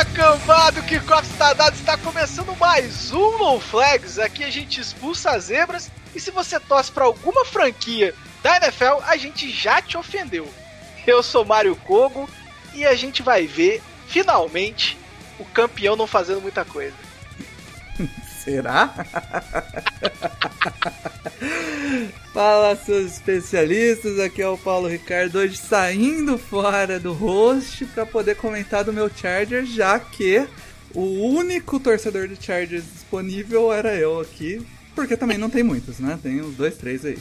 Fala, cambado! Que copo está dado? Está começando mais um No Flags. Aqui a gente expulsa as zebras e se você torce para alguma franquia da NFL, a gente já te ofendeu. Eu sou Mário Kogo e a gente vai ver, finalmente, o campeão não fazendo muita coisa. Será? Fala, seus especialistas. Aqui é o Paulo Ricardo. Hoje saindo fora do host para poder comentar do meu Charger, já que o único torcedor de Chargers disponível era eu aqui. Porque também não tem muitos, né? Tem uns dois, três aí.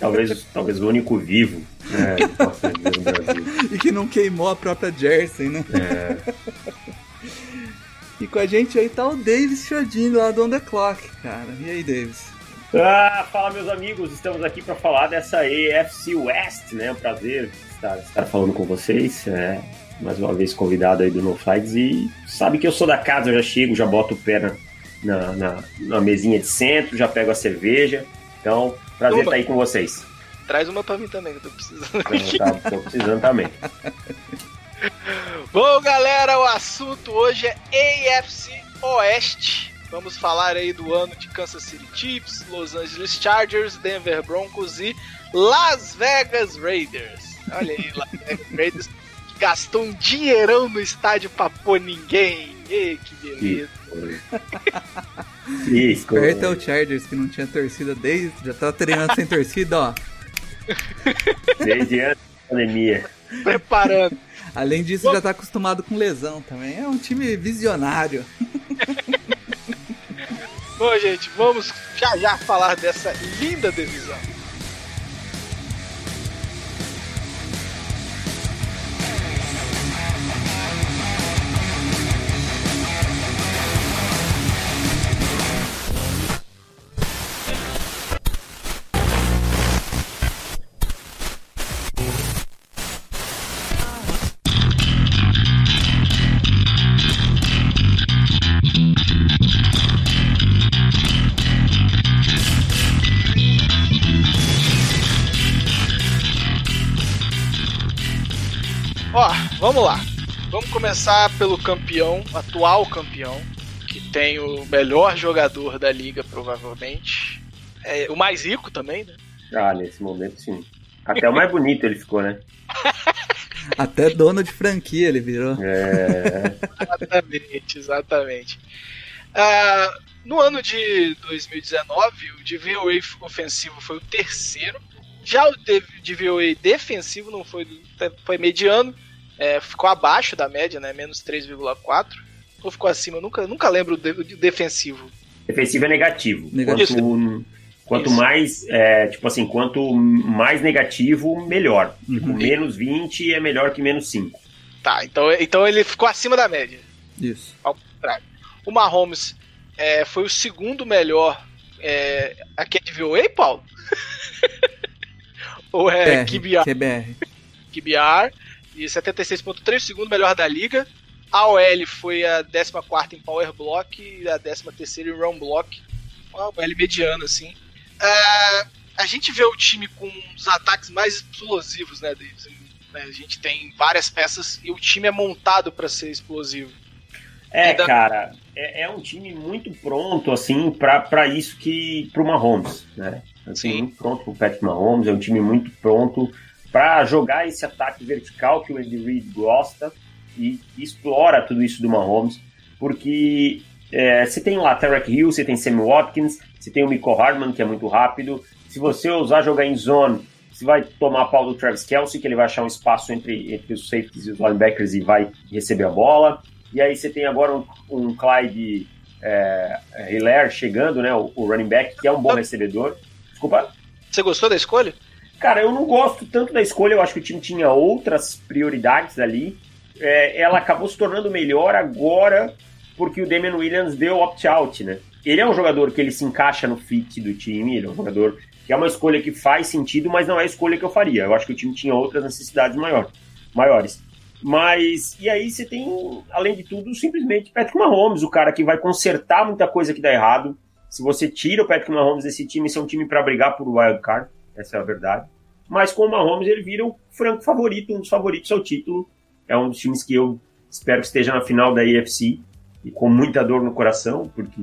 Talvez, talvez o único vivo né, no Brasil. e que não queimou a própria Jersey, né? É, E com a gente aí tá o Davis Chodinho lá do On The Clock, cara. E aí, Davis? Ah, fala meus amigos, estamos aqui para falar dessa AFC West, né? É um prazer estar, estar falando com vocês. É, mais uma vez convidado aí do No Flags e sabe que eu sou da casa, eu já chego, já boto o pé na, na, na- na mesinha de centro, já pego a cerveja. Então, prazer estar aí com vocês. Traz uma pra mim também, que eu tô precisando. Eu tá, tô precisando também. Bom, galera, o assunto hoje é AFC Oeste. Vamos falar aí do ano de Kansas City Chiefs, Los Angeles Chargers, Denver Broncos e Las Vegas Raiders. Olha aí, Las Vegas Raiders que gastou um dinheirão no estádio pra pôr ninguém. Ê, que beleza. Perto é o Chargers, que não tinha torcida desde. Já tá treinando sem torcida, ó. desde antes da pandemia. Preparando. Além disso, já tá acostumado com lesão também. É um time visionário. Bom, gente, vamos já já falar dessa linda divisão. Começar pelo campeão, atual campeão, que tem o melhor jogador da liga, provavelmente. É, o mais rico também, né? Ah, nesse momento sim. Até o mais bonito ele ficou, né? Até dono de franquia ele virou. É, Exatamente, exatamente. Ah, no ano de 2019, o DVOA ofensivo foi o terceiro. Já o DVOA defensivo não foi, foi mediano, é, ficou abaixo da média, né? Menos 3,4. Ou ficou acima, eu nunca, nunca lembro o de- defensivo. defensivo é negativo. Negativo. Quanto, quanto mais, é, tipo assim, quanto mais negativo, melhor. Tipo, Uhum. menos 20 é melhor que menos 5. Tá, então, então ele ficou acima da média. Isso. O Mahomes é, foi o segundo melhor. É, aqui é DVOA, Paulo? Ou é QBR? QBR. QBR e 76.3, o segundo melhor da liga. A OL foi a 14 em Power Block e a 13 em Run Block. Uma OL mediana, assim. Ah, a gente vê o time com os ataques mais explosivos, né, Davis? Né, A gente tem várias peças e o time é montado para ser explosivo. É, Ainda- cara, é, é um time muito pronto, assim, pra, pra isso que. pro Mahomes, né? É um time Sim. muito pronto pro Patrick Mahomes, é um time muito pronto pra jogar esse ataque vertical que o Andy Reid gosta e explora tudo isso do Mahomes, porque é, você tem lá Tarek Hill, você tem Sammy Watkins, você tem o Miko Hardman, que é muito rápido. Se você ousar jogar em zone, você vai tomar pau do Travis Kelsey, que ele vai achar um espaço entre, entre os safeties e os linebackers e vai receber a bola. E aí você tem agora um, um Clyde é, chegando, né? O, o running back, que é um bom recebedor. Desculpa. Você gostou da escolha? Cara, eu não gosto tanto da escolha, eu acho que o time tinha outras prioridades ali. É, ela acabou se tornando melhor agora porque o Damian Williams deu opt-out, né? Ele é um jogador que ele se encaixa no fit do time, ele é um jogador que é uma escolha que faz sentido, mas não é a escolha que eu faria. Eu acho que o time tinha outras necessidades maior, maiores. Mas, e aí você tem, além de tudo, simplesmente Patrick Mahomes, o cara que vai consertar muita coisa que dá errado. Se você tira o Patrick Mahomes desse time, isso é um time para brigar por wild card, essa é a verdade. Mas com o Mahomes ele vira o franco favorito, um dos favoritos ao título. É um dos times que eu espero que esteja na final da AFC e com muita dor no coração, porque.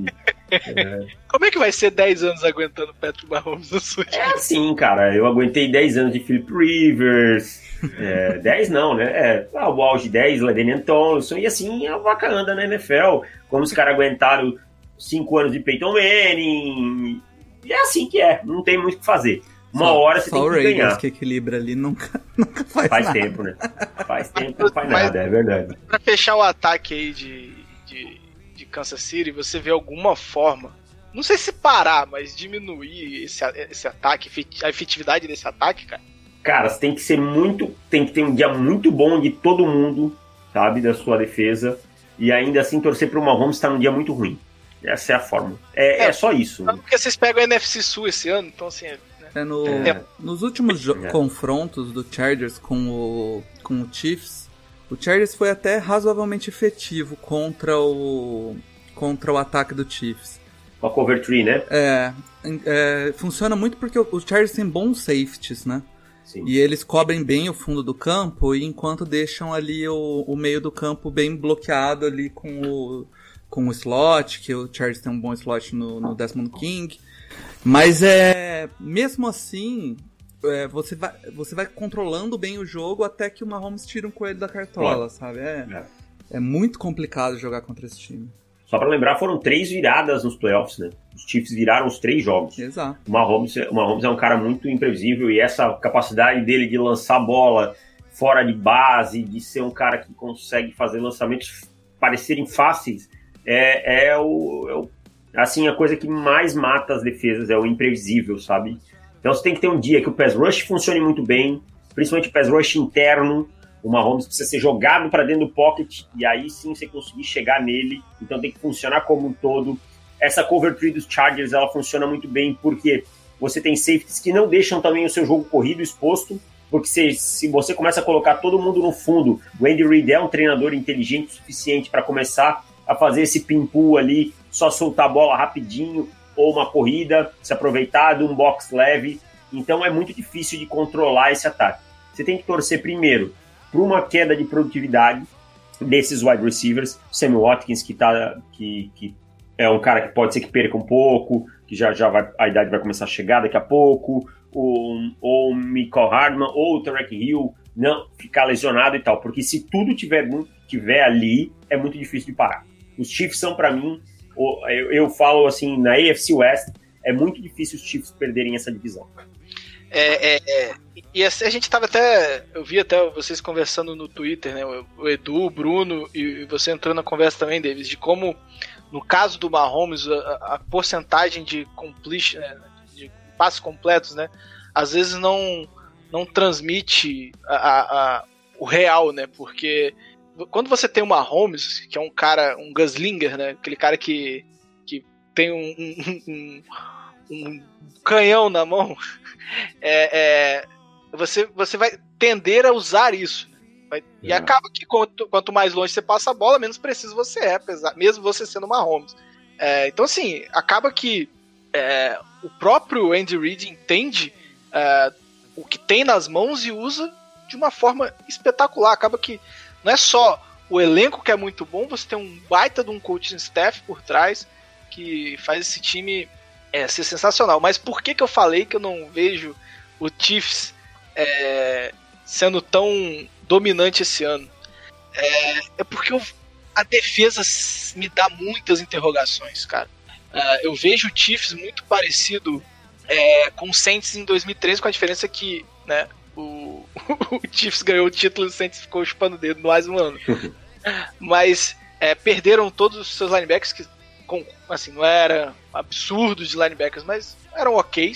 É... Como é que vai ser 10 anos aguentando Patrick Mahomes no Sul? É assim, cara. Eu aguentei 10 anos de Philip Rivers. É, 10 não, né? É, ah, o auge 10, Ladenian Thompson. E assim a vaca anda na NFL. Como os caras aguentaram 5 anos de Peyton Manning. E é assim que é. Não tem muito o que fazer. Uma só, hora você tem que Raiders ganhar. que equilibra ali nunca, nunca faz, faz nada. tempo, né? Faz tempo não faz nada, é verdade. Pra fechar o ataque aí de, de, de Kansas City, você vê alguma forma, não sei se parar, mas diminuir esse, esse ataque, a efetividade desse ataque, cara? Cara, você tem que ser muito. Tem que ter um dia muito bom de todo mundo, sabe, da sua defesa. E ainda assim torcer pro Mahomes estar num dia muito ruim. Essa é a forma. É, é, é só isso. Porque vocês pegam a NFC Sul esse ano, então assim. É no, é. Nos últimos é. confrontos do Chargers com o, com o Chiefs, o Chargers foi até razoavelmente efetivo contra o, contra o ataque do Chiefs. A cover tree, né? É, é funciona muito porque o, o Chargers tem bons safeties, né? Sim. E eles cobrem bem o fundo do campo, enquanto deixam ali o, o meio do campo bem bloqueado ali com o, com o slot, que o Chargers tem um bom slot no, no Desmond King. Mas é. Mesmo assim, é, você, vai, você vai controlando bem o jogo até que o Mahomes tira um coelho da cartola, claro. sabe? É, é, é. muito complicado jogar contra esse time. Só para lembrar, foram três viradas nos playoffs, né? Os Chiefs viraram os três jogos. Exato. O Mahomes, o Mahomes é um cara muito imprevisível e essa capacidade dele de lançar bola fora de base, de ser um cara que consegue fazer lançamentos parecerem fáceis, é, é, o, é o assim, a coisa que mais mata as defesas é o imprevisível, sabe? Então você tem que ter um dia que o pass rush funcione muito bem, principalmente o pass rush interno. O Mahomes precisa ser jogado para dentro do pocket e aí sim você conseguir chegar nele. Então tem que funcionar como um todo. Essa cover tree dos Chargers ela funciona muito bem porque você tem safeties que não deixam também o seu jogo corrido exposto. Porque se, se você começa a colocar todo mundo no fundo, o Andy Reid é um treinador inteligente o suficiente para começar a fazer esse pin-pull ali só soltar a bola rapidinho, ou uma corrida, se aproveitar de um box leve. Então é muito difícil de controlar esse ataque. Você tem que torcer primeiro para uma queda de produtividade desses wide receivers. Sammy Watkins, que, tá, que, que é um cara que pode ser que perca um pouco, que já, já vai, a idade vai começar a chegar daqui a pouco, ou, ou Michael Hardman, ou o Tarek Hill, não ficar lesionado e tal. Porque se tudo tiver, tiver ali, é muito difícil de parar. Os Chiefs são, para mim, eu, eu falo assim, na AFC West, é muito difícil os Chiefs perderem essa divisão. É, é, é. E a, a gente tava até. Eu vi até vocês conversando no Twitter, né? O Edu, o Bruno e você entrou na conversa também, Davis, de como, no caso do Mahomes, a, a porcentagem de completion, né, de passos completos, né? Às vezes não, não transmite a, a, o real, né? Porque quando você tem o Mahomes, que é um cara, um gunslinger, né? Aquele cara que, que tem um, um, um canhão na mão, é, é, você, você vai tender a usar isso. Vai, e é. acaba que quanto, quanto, mais longe você passa a bola, menos preciso você é, apesar, mesmo você sendo Mahomes. É, então, assim, acaba que é, o próprio Andy Reid entende é, o que tem nas mãos e usa de uma forma espetacular. Acaba que não é só o elenco que é muito bom, você tem um baita de um coaching staff por trás que faz esse time é, ser sensacional. Mas por que, que eu falei que eu não vejo o Chiefs é, sendo tão dominante esse ano? É, é porque eu, a defesa me dá muitas interrogações, cara. Uh, eu vejo o Chiefs muito parecido é, com o Saints em 2013, com a diferença que né, o, Chiefs ganhou o título e o Saints ficou chupando o dedo mais um ano. Mas é, perderam todos os seus linebackers, que assim, não eram absurdos de linebackers, mas eram ok.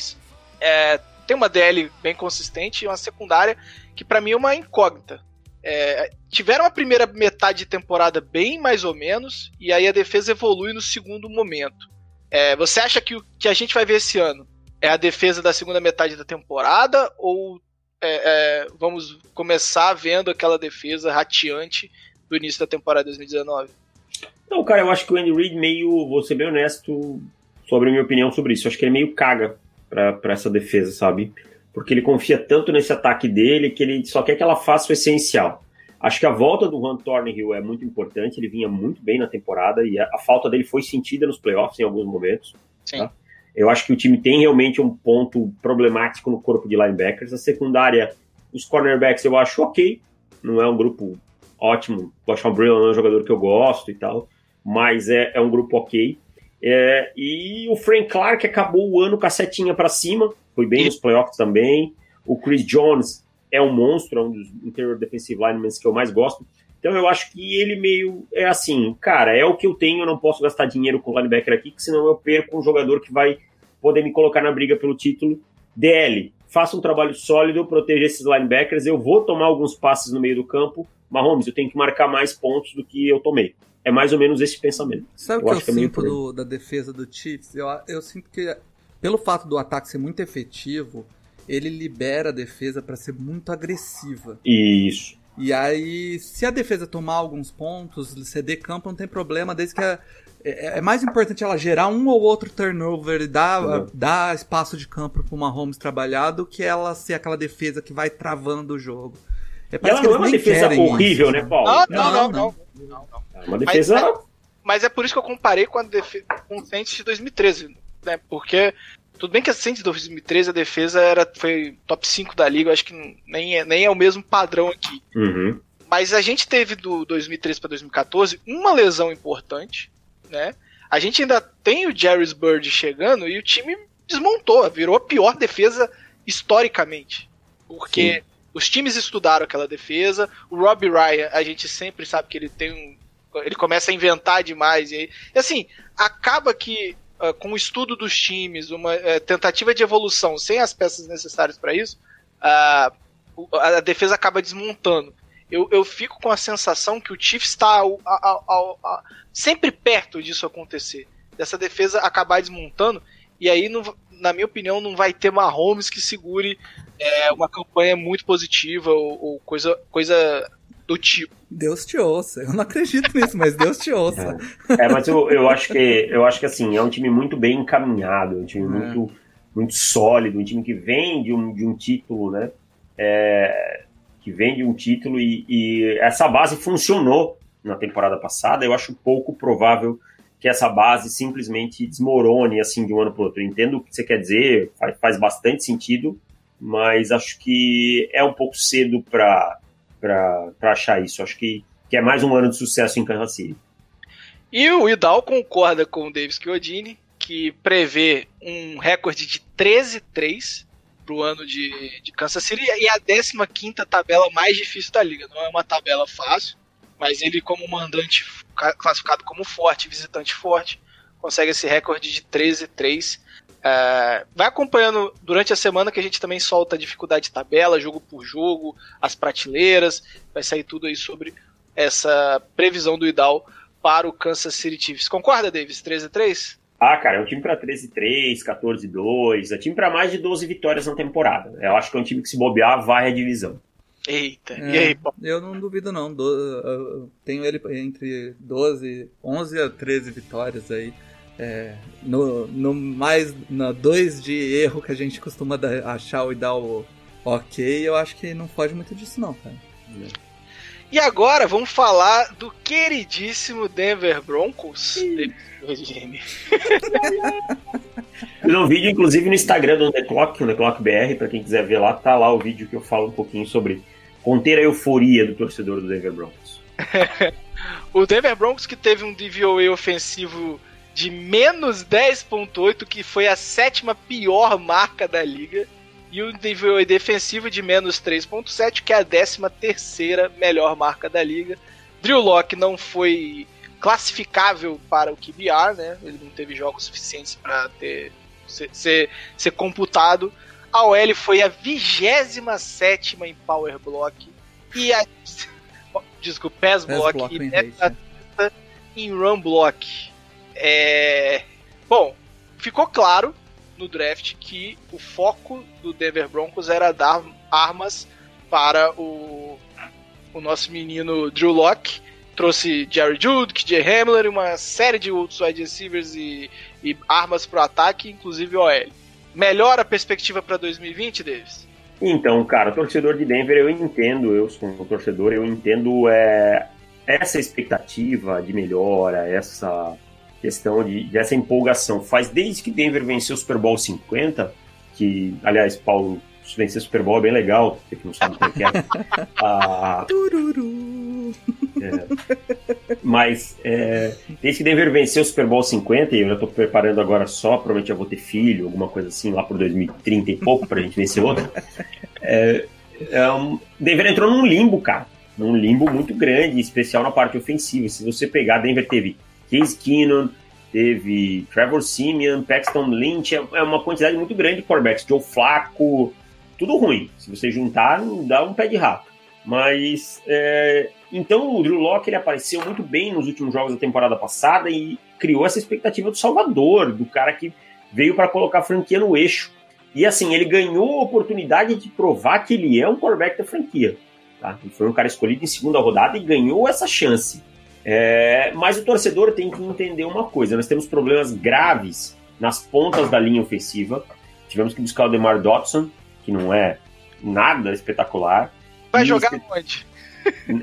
É, tem uma DL bem consistente e uma secundária que para mim é uma incógnita. É, tiveram a primeira metade de temporada bem mais ou menos, e aí a defesa evolui no segundo momento. É, você acha que o que a gente vai ver esse ano é a defesa da segunda metade da temporada, ou é, é vamos começar vendo aquela defesa rateante do início da temporada 2019? Não, cara, eu acho que o Andy Reid meio, vou ser bem honesto sobre a minha opinião sobre isso, eu acho que ele meio caga para essa defesa, sabe? porque ele confia tanto nesse ataque dele que ele só quer que ela faça o essencial. Acho que a volta do Juan Thornhill é muito importante, ele vinha muito bem na temporada e a, a falta dele foi sentida nos playoffs em alguns momentos. Tá? Eu acho que o time tem realmente um ponto problemático no corpo de linebackers. A secundária, os cornerbacks eu acho ok, não é um grupo ótimo. O Sean Brillan não é um jogador que eu gosto e tal, mas é, é um grupo ok. É, e o Frank Clark acabou o ano com a setinha para cima, foi bem nos playoffs também. O Chris Jones é um monstro, é um dos interior defensive linemen que eu mais gosto. Então eu acho que ele meio é assim, cara, é o que eu tenho, eu não posso gastar dinheiro com o linebacker aqui, que senão eu perco um jogador que vai poder me colocar na briga pelo título. DL, faça um trabalho sólido, proteja esses linebackers, eu vou tomar alguns passes no meio do campo, Mahomes, eu tenho que marcar mais pontos do que eu tomei. É mais ou menos esse pensamento. Sabe o que eu, que é sinto do, da defesa do Chiefs? Eu, eu sinto que pelo fato do ataque ser muito efetivo, ele libera a defesa para ser muito agressiva. Isso. E aí, se a defesa tomar alguns pontos, ceder campo, não tem problema, desde que a, é, é, mais importante ela gerar um ou outro turnover e dar, uhum. dar espaço de campo para uma Holmes trabalhar do que ela ser aquela defesa que vai travando o jogo. É, e ela não é uma defesa horrível, isso, né, Paulo? Não, não, não. não, não, não É uma defesa. Mas, mas, é por isso que eu comparei com, a defe... com o Saints de 2013 né? Porque tudo bem que a Saints de 2013 a defesa era foi top 5 da liga, acho que nem é, nem é o mesmo padrão aqui. Uhum. Mas a gente teve do 2013 para 2014 uma lesão importante, né? A gente ainda tem o Jarvis Bird chegando e o time desmontou, virou a pior defesa historicamente. Porque Sim. os times estudaram aquela defesa, o Robbie Ryan, a gente sempre sabe que ele tem um ele começa a inventar demais e, e assim, acaba que uh, com o estudo dos times, uma uh, tentativa de evolução sem as peças necessárias para isso, uh, a defesa acaba desmontando. Eu, eu fico com a sensação que o Chiefs está sempre perto disso acontecer, dessa defesa acabar desmontando, e aí, não, na minha opinião, não vai ter Mahomes que segure é, uma campanha muito positiva ou, ou coisa, coisa do tipo. Deus te ouça. Eu não acredito nisso, mas Deus te ouça. É, é mas eu, eu acho que eu acho que assim, é um time muito bem encaminhado, um time é. muito, muito sólido, um time que vem de um, de um título, né? É, que vem de um título e, e essa base funcionou na temporada passada. Eu acho pouco provável que essa base simplesmente desmorone assim de um ano para outro. Eu entendo o que você quer dizer, faz, faz bastante sentido, mas acho que é um pouco cedo para para achar isso. Acho que, que é mais um ano de sucesso em Kansas City. E o Idal concorda com o Davis Chiodini, que prevê um recorde de 13-3 para o ano de, de Kansas City e a 15 tabela mais difícil da liga. Não é uma tabela fácil, mas ele, como mandante classificado como forte, visitante forte, consegue esse recorde de 13-3. É, vai acompanhando durante a semana que a gente também solta a dificuldade de tabela, jogo por jogo, as prateleiras, vai sair tudo aí sobre essa previsão do Idal para o Kansas City Chiefs. Concorda, Davis? 13 3? Ah, cara, é um time para 13 3, 14 2, é time para mais de 12 vitórias na temporada. Eu acho que é um time que se bobear vai a divisão. Eita, é, e aí, Paulo? Eu não duvido não, do, tenho ele entre 12, 11 a 13 vitórias aí. É, no, no mais na dois de erro que a gente costuma dar, achar e dar o ok, eu acho que não foge muito disso não, cara. E agora vamos falar do queridíssimo Denver Broncos. Fiz um vídeo, inclusive, no Instagram do The Clock, o The Clock BR, para quem quiser ver lá, tá lá o vídeo que eu falo um pouquinho sobre conter a euforia do torcedor do Denver Broncos. o Denver Broncos que teve um DVOA ofensivo de menos 10.8, que foi a sétima pior marca da liga, e o nível defensivo de menos 3.7, que é a décima terceira melhor marca da liga. Drew Locke não foi classificável para o QBR, né? Ele não teve jogos suficientes para ter ser, ser, ser computado. A OL foi a 27 em Power Block. E a. Desculpa, Pass Block. Block e a em Run Block. É. Bom, ficou claro no draft que o foco do Denver Broncos era dar armas para o, o nosso menino Drew Locke. Trouxe Jerry Jude, KJ Hamler e uma série de outros wide receivers e, e armas para o ataque, inclusive OL. Melhora a perspectiva para 2020, Davis? Então, cara, torcedor de Denver, eu entendo, eu um torcedor, eu entendo é, essa expectativa de melhora, essa questão de, dessa empolgação. Faz desde que Denver venceu o Super Bowl 50, que, aliás, Paulo, vencer o Super Bowl é bem legal, você que não sabe o que é. ah, é. Mas é, desde que Denver venceu o Super Bowl 50, e eu já estou preparando agora só, provavelmente eu vou ter filho, alguma coisa assim, lá por 2030 e pouco, para a gente vencer outro. É, é um, Denver entrou num limbo, cara. Num limbo muito grande, especial na parte ofensiva. Se você pegar, Denver teve Case Keenum, teve Trevor Simeon, Paxton Lynch, é, é uma quantidade muito grande de quarterbacks. Joe Flacco, tudo ruim. Se você juntar, dá um pé de rato. Mas, é... então o Drew Locke ele apareceu muito bem nos últimos jogos da temporada passada e criou essa expectativa do Salvador, do cara que veio para colocar a franquia no eixo. E assim, ele ganhou a oportunidade de provar que ele é um quarterback da franquia. Tá? Ele foi um cara escolhido em segunda rodada e ganhou essa chance. É, mas o torcedor tem que entender uma coisa: nós temos problemas graves nas pontas da linha ofensiva. Tivemos que buscar o DeMar Dotson, que não é nada espetacular. Vai e jogar onde?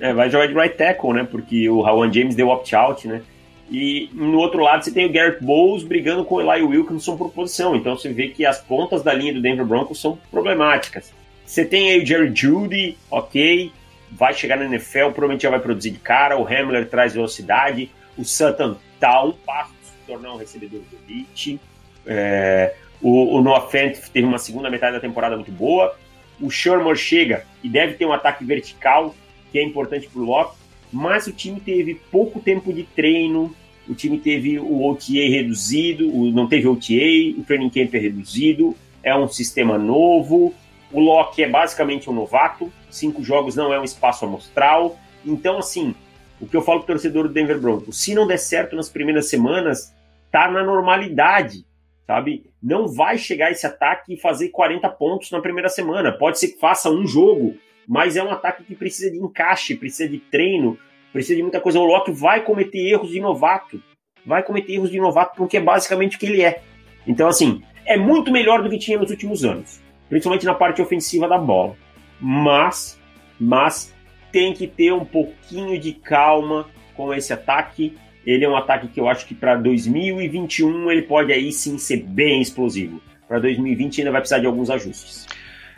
É, vai jogar de right tackle, né? Porque o Rawan James deu opt-out, né? E no outro lado você tem o Garrett Bowles brigando com o Eli Wilkinson por posição. Então você vê que as pontas da linha do Denver Broncos são problemáticas. Você tem aí o Jerry Judy, ok, vai chegar na NFL, provavelmente já vai produzir de cara. O Hamler traz velocidade. O Sutton tá um passo de se tornar um recebedor de elite. É, o, o Noah Fent teve uma segunda metade da temporada muito boa. O Sherman chega e deve ter um ataque vertical, que é importante para o Locke. Mas o time teve pouco tempo de treino. O time teve o OTA reduzido, o, não teve OTA, o training camp é reduzido. É um sistema novo o Loki é basicamente um novato, cinco jogos não é um espaço amostral. Então, assim, o que eu falo pro torcedor do Denver Broncos, se não der certo nas primeiras semanas, tá na normalidade, sabe? Não vai chegar esse ataque e fazer 40 pontos na primeira semana. Pode ser que faça um jogo, mas é um ataque que precisa de encaixe, precisa de treino, precisa de muita coisa. O Loki vai cometer erros de novato. Vai cometer erros de novato porque é basicamente o que ele é. Então, assim, é muito melhor do que tinha nos últimos anos principalmente na parte ofensiva da bola. Mas, mas tem que ter um pouquinho de calma com esse ataque. Ele é um ataque que eu acho que para 2021 ele pode aí sim ser bem explosivo. Para 2020 ainda vai precisar de alguns ajustes.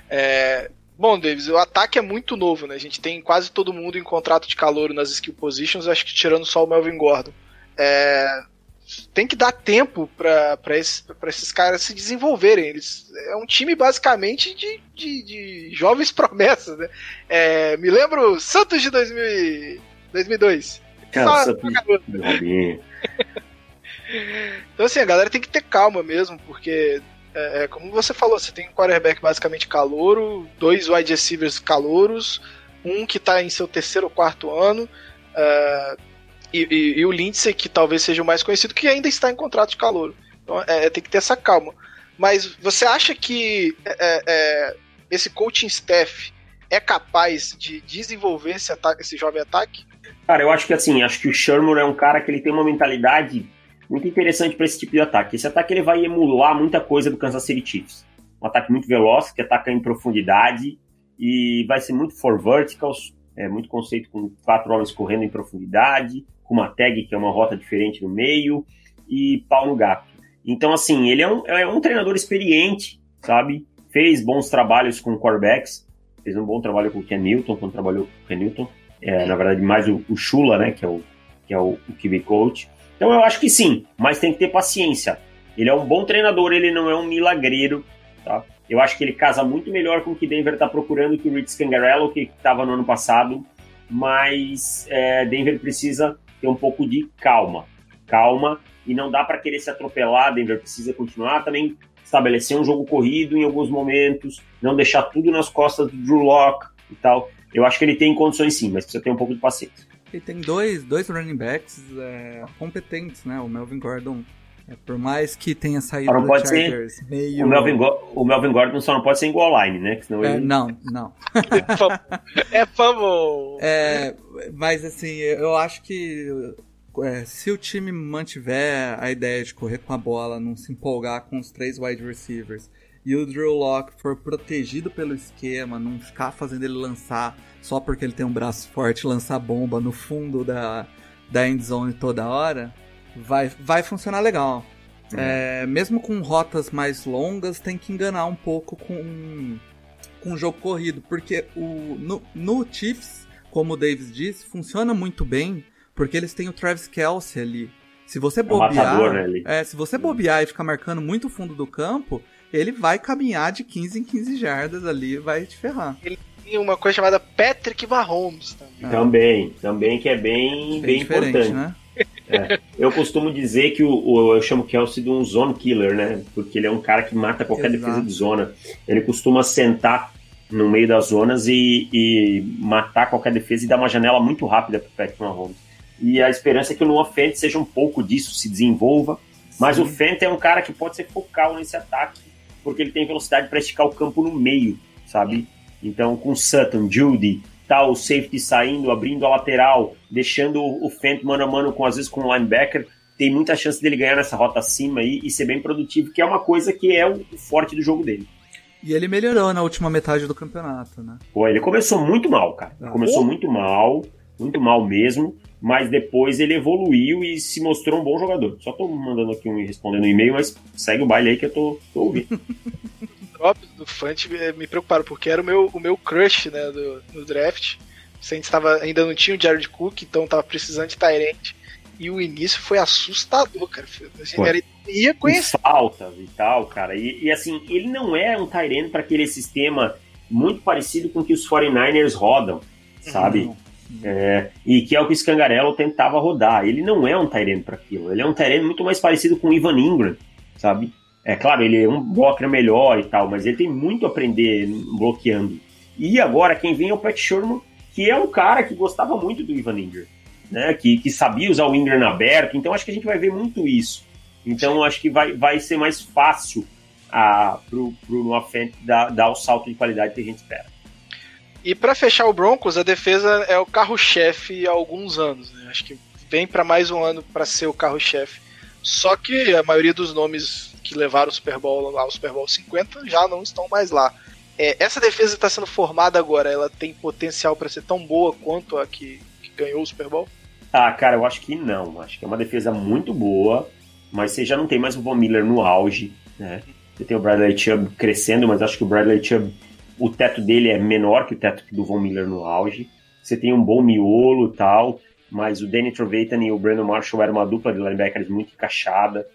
É, Bom, Davis, o ataque é muito novo, né? A gente tem quase todo mundo em contrato de calor nas skill positions, acho que tirando só o Melvin Gordon. É, tem que dar tempo para esse, esses caras se desenvolverem. Eles, é um time basicamente de, de, de jovens promessas. Né? É, me lembro Santos de 2000, 2002. Só, então, assim, a galera tem que ter calma mesmo, porque, é, é, como você falou, você tem um quarterback basicamente calouro, dois wide receivers calouros, um que está em seu terceiro ou quarto ano. Uh, e, e, e, o Lindsay, que talvez seja o mais conhecido, que ainda está em contrato de calor. Então é, tem que ter essa calma. Mas você acha que é, é, é, esse coaching staff é capaz de desenvolver esse, ataque, esse jovem ataque? Cara, eu acho que assim, acho que o Sherman é um cara que ele tem uma mentalidade muito interessante para esse tipo de ataque. Esse ataque ele vai emular muita coisa do Kansas City Chiefs. Um ataque muito veloz, que ataca em profundidade e vai ser muito for verticals, é muito conceito com quatro homens correndo em profundidade, com uma tag que é uma rota diferente no meio e pau no gato. Então, assim, ele é um, é um treinador experiente, sabe? Fez bons trabalhos com quarterbacks, fez um bom trabalho com o Ken Newton, quando trabalhou com o Ken Newton. É, na verdade, mais o, o Shula, né, que é o, que é o, o QB coach. Então, eu acho que sim, mas tem que ter paciência. Ele é um bom treinador, ele não é um milagreiro? Eu acho que ele casa muito melhor com o que Denver está procurando que o Rich Scangarello, que estava no ano passado, mas é, Denver precisa ter um pouco de calma. Calma, e não dá para querer se atropelar, Denver precisa continuar também estabelecer um jogo corrido em alguns momentos, não deixar tudo nas costas do Drew Locke e tal. Eu acho que ele tem condições sim, mas precisa ter um pouco de paciência. Ele tem dois, dois running backs é, competentes, né? O Melvin Gordon é, por mais que tenha saído não do pode Chargers ser, meio... o, Melvin o Melvin Gordon só não pode ser em goal line, né? Senão é, ele... Não, não. é famo. É, mas assim, eu acho que é, se o time mantiver a ideia de correr com a bola, não se empolgar com os três wide receivers, e o Drew Locke for protegido pelo esquema, não ficar fazendo ele lançar só porque ele tem um braço forte, lançar bomba no fundo da, da end zone toda hora, vai, vai funcionar legal. Uhum. É, mesmo com rotas mais longas, tem que enganar um pouco com, com o jogo corrido, porque o, no, no Chiefs, como o Davis disse, funciona muito bem, porque eles têm o Travis Kelsey ali. Se você bobear, é, um matador, né, é, se você bobear e ficar marcando muito o fundo do campo, ele vai caminhar de 15 em 15 jardas ali e vai te ferrar. Ele tem uma coisa chamada Patrick Mahomes também. Também, também que é bem, bem, bem importante. Né? É. Eu costumo dizer que o, o, eu chamo Kelsey de um zone killer, né? Porque ele é um cara que mata qualquer Exato. defesa de zona. Ele costuma sentar no meio das zonas e, e, matar qualquer defesa e dar uma janela muito rápida para o Patrick Mahomes. E a esperança é que o Noah Fent seja um pouco disso, se desenvolva. Mas Sim. o Fent é um cara que pode ser focal nesse ataque, porque ele tem velocidade para esticar o campo no meio, sabe? Então, com Sutton, Judy, tá o safety saindo, abrindo a lateral, deixando o Fent mano a mano com às vezes com o linebacker, tem muita chance dele ganhar nessa rota acima aí e ser bem produtivo, que é uma coisa que é o forte do jogo dele. E ele melhorou na última metade do campeonato, né? Pô, ele começou muito mal, cara. Ah. Começou muito mal, muito mal mesmo, mas depois ele evoluiu e se mostrou um bom jogador. Só tô mandando aqui um respondendo um e-mail, mas segue o baile aí que eu tô, tô ouvindo. drops do Fant me preocuparam, porque era o meu, o meu crush né, do, no draft. A gente tava, ainda não tinha o Jared Cook, então tava precisando de Tyrant. E o início foi assustador, cara. Assim, era, ia conhecer. Faltas e tal, cara. E, e, assim, ele não é um Tyrant para aquele sistema muito parecido com o que os 49ers rodam, sabe? Uhum. É, e que é o que o Scangarello tentava rodar. Ele não é um Tyrant para aquilo. Ele é um Tyrant muito mais parecido com o Ivan Ingram, sabe? É claro, ele é um blocker melhor e tal, mas ele tem muito a aprender bloqueando. E agora quem vem é o Pat Sherman, que é um cara que gostava muito do Ivan Inger, né? Que, que sabia usar o Inger na aberto. Então acho que a gente vai ver muito isso. Então acho que vai, vai ser mais fácil a, pro, pro Noah Fent dar, dar o salto de qualidade que a gente espera. E para fechar o Broncos, a defesa é o carro-chefe há alguns anos. Né? Acho que vem para mais um ano para ser o carro-chefe. Só que a maioria dos nomes que levaram o Super Bowl ao Super Bowl 50 já não estão mais lá. É, essa defesa está sendo formada agora, ela tem potencial para ser tão boa quanto a que, que, ganhou o Super Bowl? Ah, cara, eu acho que não. Acho que é uma defesa muito boa, mas você já não tem mais o Von Miller no auge, né? Você tem o Bradley Chubb crescendo, mas acho que o Bradley Chubb, o teto dele é menor que o teto do Von Miller no auge. Você tem um bom miolo e tal, mas o Danny Trevathan e o Brandon Marshall eram uma dupla de linebackers muito encaixada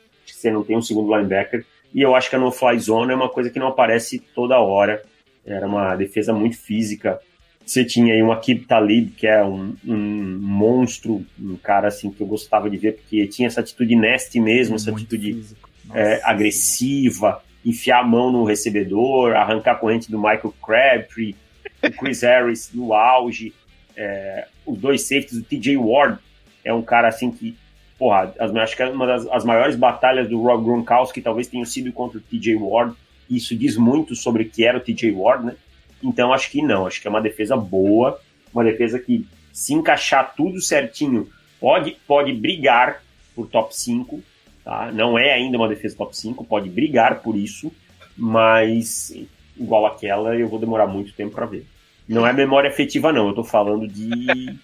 você não tem um segundo linebacker. E eu acho que a no-fly zone é uma coisa que não aparece toda hora. Era uma defesa muito física. Você tinha aí um Akib Talib, que é um, um, monstro, um cara assim que eu gostava de ver, porque tinha essa atitude nasty mesmo, essa atitude é, agressiva, enfiar a mão no recebedor, arrancar a corrente do Michael Crabtree, o Chris Harris no auge, é, os dois safeties, o TJ Ward é um cara assim que porra, as, acho que é uma das as maiores batalhas do Rob Gronkowski talvez tenham sido contra o TJ Ward. Isso diz muito sobre o que era o TJ Ward, né? Então acho que não, acho que é uma defesa boa, uma defesa que se encaixar tudo certinho, pode, pode brigar por top 5, tá? Não é ainda uma defesa top 5, pode brigar por isso, mas igual aquela eu vou demorar muito tempo para ver. Não é memória efetiva não, eu tô falando de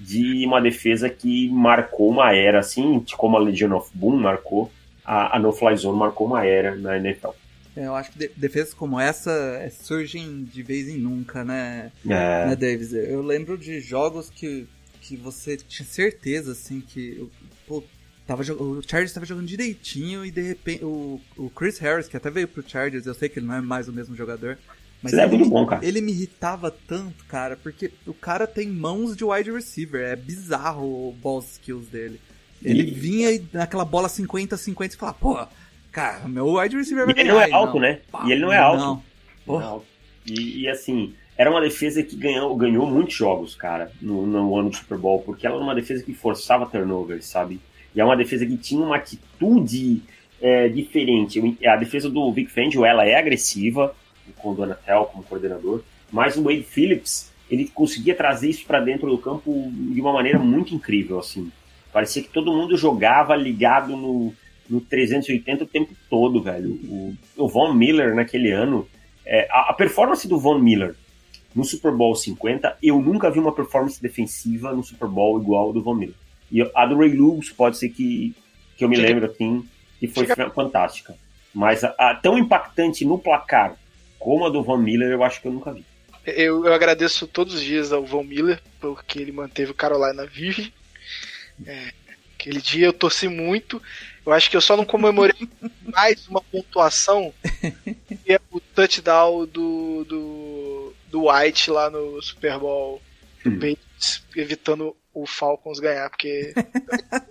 de uma defesa que marcou uma era, assim, como a Legion of Boom marcou, a, a No Fly Zone marcou uma era na NFL. É, eu acho que defesas como essa é, surgem de vez em nunca, né, é. né Davis? Eu lembro de jogos que, que você tinha certeza, assim, que pô, tava, o Chargers estava jogando direitinho e de repente o, o Chris Harris, que até veio pro Chargers, eu sei que ele não é mais o mesmo jogador, mas ele, é muito bom, cara. Ele me irritava tanto, cara, porque o cara tem mãos de wide receiver. É bizarro o ball skills dele. Ele e... vinha naquela bola 50-50 e falava, pô, Cara, meu wide receiver vai ganhar. ele não é alto, não. né? Pá, e ele não é alto. Não. não. E, e, assim, era uma defesa que ganhou, ganhou muitos jogos, cara, no, no ano do Super Bowl, porque ela era uma defesa que forçava turnovers, sabe? E é uma defesa que tinha uma atitude é, diferente. A defesa do Vic Fangio, ela é agressiva, com o Donatel como coordenador, mas o Wade Phillips, ele conseguia trazer isso para dentro do campo de uma maneira muito incrível, assim. Parecia que todo mundo jogava ligado no, no 380 o tempo todo, velho. O, o Von Miller naquele ano, é, a, a, performance do Von Miller no Super Bowl 50, eu nunca vi uma performance defensiva no Super Bowl igual do Von Miller. E a do Ray Lewis pode ser que, que eu me lembro, assim, que foi Chega. fantástica. Mas a, a, tão impactante no placar como a do Von Miller, eu acho que eu nunca vi. Eu, eu agradeço todos os dias ao Von Miller, porque ele manteve o Carolina vive. É, aquele dia eu torci muito. Eu acho que eu só não comemorei mais uma pontuação que é o touchdown do, do, do White lá no Super Bowl hum. Evitando o Falcons ganhar, porque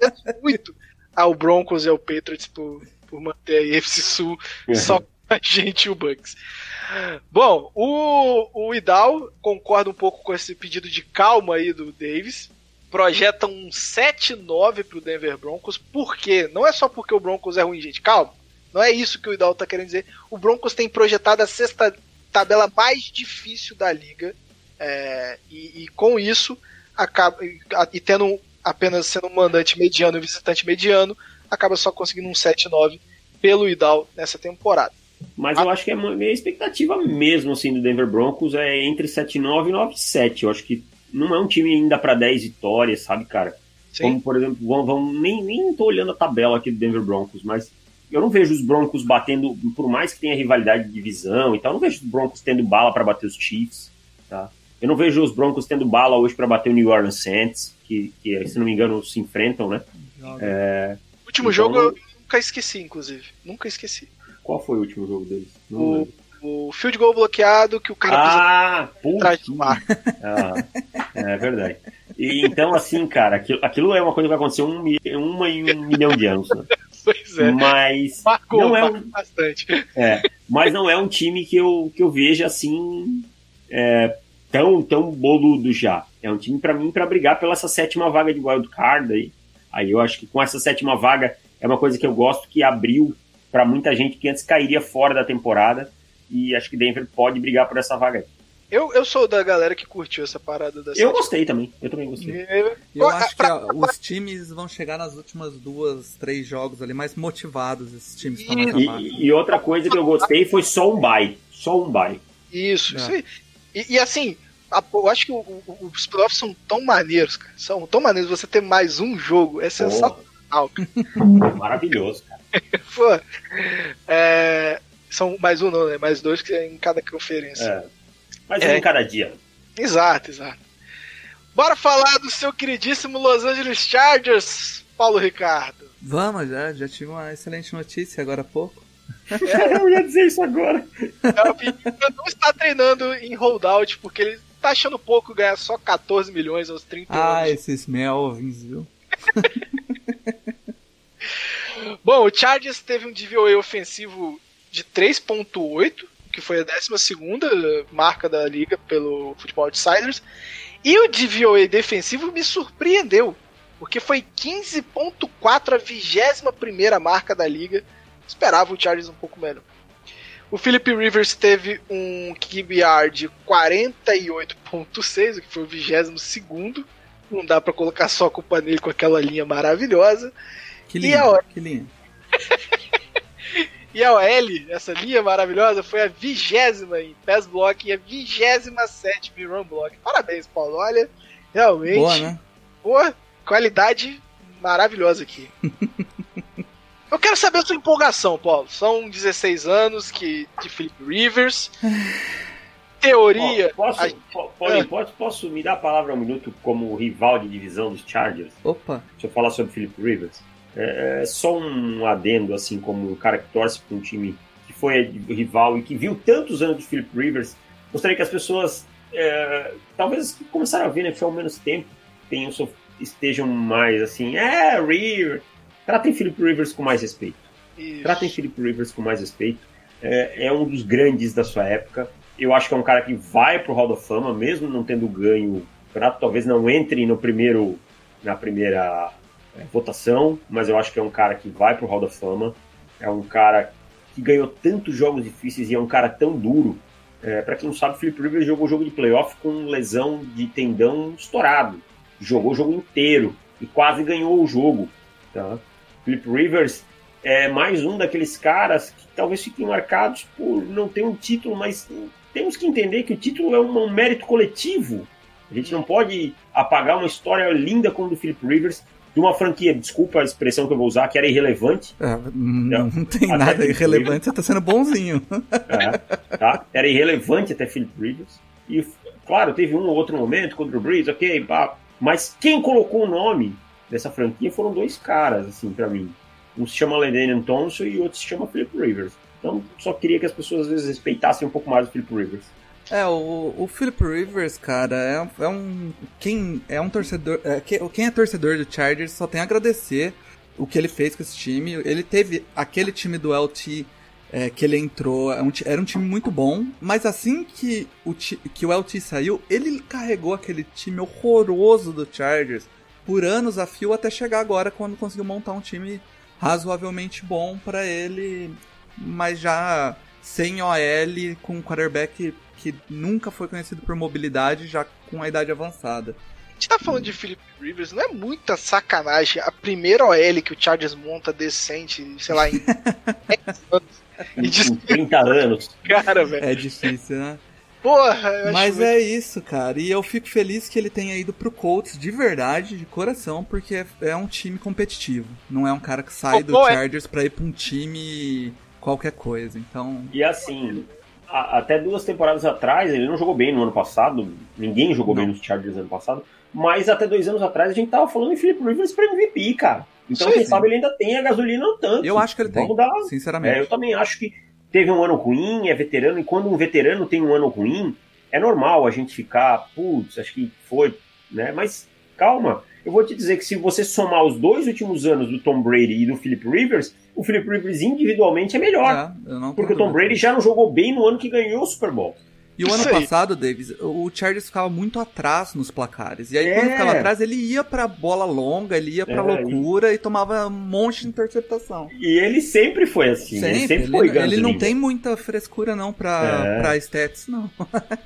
eu muito ao Broncos e ao Patriots por, por manter a EFC Sul uhum. só com a gente e o Bucks. Bom, o, o Idal concorda um pouco com esse pedido de calma aí do Davis. Projeta um 7-9 pro Denver Broncos. Por quê? Não é só porque o Broncos é ruim, gente. Calma. Não é isso que o Idal tá querendo dizer. O Broncos tem projetado a sexta tabela mais difícil da liga. É, e, e, com isso, acaba, e, tendo apenas sendo um mandante mediano e visitante mediano, acaba só conseguindo um 7-9 pelo Idal nessa temporada. Mas eu acho que a minha expectativa mesmo assim do Denver Broncos é entre 7-9 e 9-7. Eu acho que não é um time ainda para 10 vitórias, sabe, cara? Sim. Como, por exemplo, vamos, vamos, nem, nem tô olhando a tabela aqui do Denver Broncos, mas eu não vejo os Broncos batendo, por mais que tenha rivalidade de divisão e tal, eu não vejo os Broncos tendo bala para bater os Chiefs, tá? Eu não vejo os Broncos tendo bala hoje para bater o New Orleans Saints, que, que, se não me engano, se enfrentam, né? É, o último então, jogo eu nunca esqueci, inclusive. Nunca esqueci. Qual foi o último jogo deles? O, o, field goal bloqueado que o cara ah, puta. do mar. Ah, é verdade. E, então, assim, cara, aquilo, aquilo, é uma coisa que vai acontecer um, uma em um milhão de anos. Né? Pois é. Mas marcou, não é um, bastante. É, mas não é um time que eu, que eu veja assim é, tão, tão boludo já. É um time para mim para brigar pela essa sétima vaga de wild card aí. Aí eu acho que com essa sétima vaga é uma coisa que eu gosto que abriu para muita gente que antes cairia fora da temporada. E acho que Denver pode brigar por essa vaga aí. Eu, eu sou da galera que curtiu essa parada da Eu gostei também. Eu também gostei. Eu, eu acho que ó, os times vão chegar nas últimas duas, três jogos ali mais motivados. Esses times mais e, e outra coisa que eu gostei foi só um bye. Só um bye. Isso, é. isso aí. E, e assim, a, eu acho que o, o, os playoffs são tão maneiros, cara. São tão maneiros você ter mais um jogo. É sensacional. Maravilhoso, cara. Pô, é, são mais um, não, né? Mais dois que é em cada conferência. É. Mais um é. em cada dia. Exato, exato. Bora falar do seu queridíssimo Los Angeles Chargers, Paulo Ricardo. Vamos, já, já tive uma excelente notícia agora há pouco. É, eu ia dizer isso agora. É, o não está treinando em holdout porque ele tá achando pouco ganhar só 14 milhões aos 30 ah, anos. Ah, esses Melvins, viu? Bom, o Chargers teve um DVOA ofensivo de 3.8, que foi a 12 marca da liga pelo Football Outsiders. E o DVOA defensivo me surpreendeu, porque foi 15.4, a 21 marca da liga. Esperava o Chargers um pouco melhor. O Philip Rivers teve um QBR de 48.6, o que foi o 22 Não dá para colocar só a culpa nele com aquela linha maravilhosa. Que linha, a... que linha. e a OL, essa linha maravilhosa, foi a vigésima em pass block e a vigésima sétima em run block. Parabéns, Paulo. Olha, realmente. Boa, né? Boa, qualidade maravilhosa aqui. Eu quero saber a sua empolgação, Paulo. São 16 anos que, de Philip Rivers. Teoria. posso, a... Paulinho, posso, posso me dar a palavra um minuto como rival de divisão dos Chargers? Opa. Deixa eu falar sobre Philip Rivers. É, é só um adendo, assim, como um cara que torce para um time que foi rival e que viu tantos anos de Philip Rivers. Gostaria que as pessoas, é, talvez começaram a ver né, há menos tempo, tenham, estejam mais assim, é, Rivers, tratem Philip Rivers com mais respeito. Isso. Tratem Philip Rivers com mais respeito. É, é, um dos grandes da sua época. Eu acho que é um cara que vai pro Hall da Fama, mesmo não tendo ganho campeonato, talvez não entre no primeiro, na primeira é, votação, mas eu acho que é um cara que vai pro Hall da Fama. É um cara que ganhou tantos jogos difíceis e é um cara tão duro. É, para quem não sabe, o Philip Rivers jogou jogo de playoff com lesão de tendão estourado. Jogou o jogo inteiro e quase ganhou o jogo. Tá? Philip Rivers é mais um daqueles caras que talvez fiquem marcados por não ter um título, mas temos que entender que o título é um, mérito coletivo. A gente não pode apagar uma história linda como a do Philip Rivers de uma franquia, desculpa a expressão que eu vou usar, que era irrelevante. É, não, não, tem nada irrelevante, você tá sendo bonzinho. É, tá? Era irrelevante até Philip Rivers. E, claro, teve um ou outro momento contra o Breeze, ok, pá. Mas quem colocou o nome dessa franquia foram dois caras, assim, para mim. Um se chama Lennon Thompson e o outro se chama Philip Rivers. Então, só queria que as pessoas às vezes respeitassem um pouco mais o Philip Rivers. É, o, o Philip Rivers, cara, é, é um. Quem é um torcedor. É, quem é torcedor do Chargers só tem a agradecer o que ele fez com esse time. Ele teve aquele time do LT é, que ele entrou, é era um time muito bom, mas assim que o, que o LT saiu, ele carregou aquele time horroroso do Chargers por anos a fio até chegar agora quando conseguiu montar um time razoavelmente bom para ele, mas já sem OL, com um quarterback que nunca foi conhecido por mobilidade, já com a idade avançada. A gente tá falando de Philip Rivers, não é muita sacanagem a primeira OL que o Chargers monta decente, sei lá, em 10 anos. Em 30 anos. Cara, velho. É difícil, né? Porra, Mas muito... é isso, cara. E eu fico feliz que ele tenha ido pro Colts de verdade, de coração, porque é, é um time competitivo. Não é um cara que sai oh, do é... Chargers pra ir pra um time qualquer coisa. Então. E assim, a, até duas temporadas atrás, ele não jogou bem no ano passado. Ninguém jogou não. bem nos Chargers no ano passado. Mas até dois anos atrás a gente tava falando em Philip Rivers pra MVP, cara. Então, sim, quem sim. sabe ele ainda tem a gasolina não tanto. Eu acho que ele Vamos tem. Dar... Sinceramente. É, eu também acho que teve um ano ruim, é veterano, e quando um veterano tem um ano ruim, é normal a gente ficar, putz, acho que foi, né? Mas calma, eu vou te dizer que se você somar os dois últimos anos do Tom Brady e do Philip Rivers, o Philip Rivers individualmente é melhor. É, porque o Tom Brady já não jogou bem no ano que ganhou o Super Bowl. E o ano passado, Davis, o Chargers ficava muito atrás nos placares. E aí, é. quando ficava atrás, ele ia pra bola longa, ele ia pra é, loucura e... e... tomava um monte de interceptação. E ele sempre foi assim. Sempre. Ele sempre ele, foi Ele não tem muita frescura, não, pra, é. pra stats, não.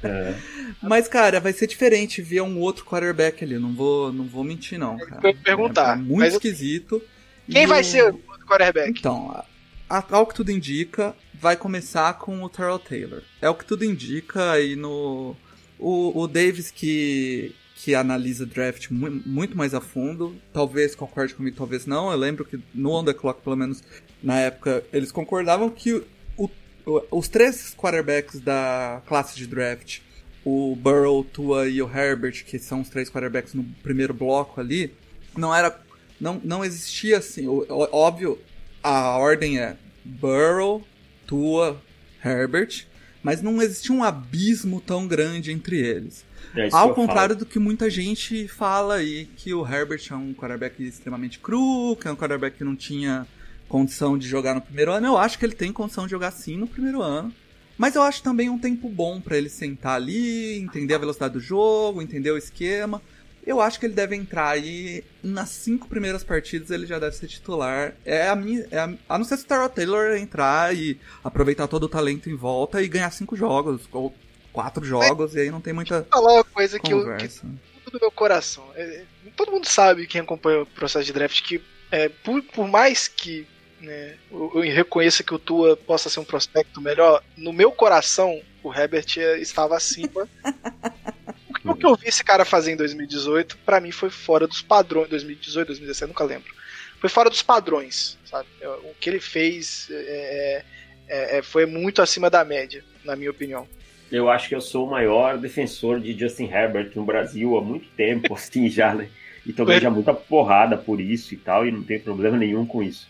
É. Mas, cara, vai ser diferente ver um outro quarterback ali. Não vou, não vou mentir, não, cara. Eu perguntar. É, muito mas... esquisito. Quem vai o... ser o quarterback? Então, ao que tudo indica, vai começar com o Terrell Taylor. É o que tudo indica aí no. O, o Davis que, que analisa draft muito mais a fundo. Talvez concorde comigo, talvez não. Eu lembro que no On The Clock, pelo menos na época, eles concordavam que o, o, os três quarterbacks da classe de draft, o Burrow, Tua e o Herbert, que são os três quarterbacks no primeiro bloco ali, não era. Não, não existia assim. Óbvio, a ordem é Burrow, Tua, Herbert, mas não existia um abismo tão grande entre eles. É Ao contrário do que muita gente fala aí, que o Herbert é um quarterback extremamente cru, que é um quarterback que não tinha condição de jogar no primeiro ano. Eu acho que ele tem condição de jogar sim no primeiro ano. Mas eu acho também um tempo bom para ele sentar ali, entender a velocidade do jogo, entender o esquema. Eu acho que ele deve entrar aí nas cinco primeiras partidas ele já deve ser titular. É a minha. É a, a não ser se o Tyrell Taylor entrar e aproveitar todo o talento em volta e ganhar cinco jogos, ou quatro jogos, é, e aí não tem muita. falar uma coisa conversa. que eu. Que do meu coração. É, todo mundo sabe, quem acompanha o processo de draft, que é, por, por mais que né, eu, eu reconheça que o Tua possa ser um prospecto melhor, no meu coração o Herbert estava acima o que eu vi esse cara fazer em 2018, para mim foi fora dos padrões. 2018, 2017, nunca lembro. Foi fora dos padrões, sabe? É, o que ele fez é, é, é, foi muito acima da média, na minha opinião. Eu acho que eu sou o maior defensor de Justin Herbert no Brasil há muito tempo, assim, já, né? E também já muita porrada por isso e tal, e não tem problema nenhum com isso.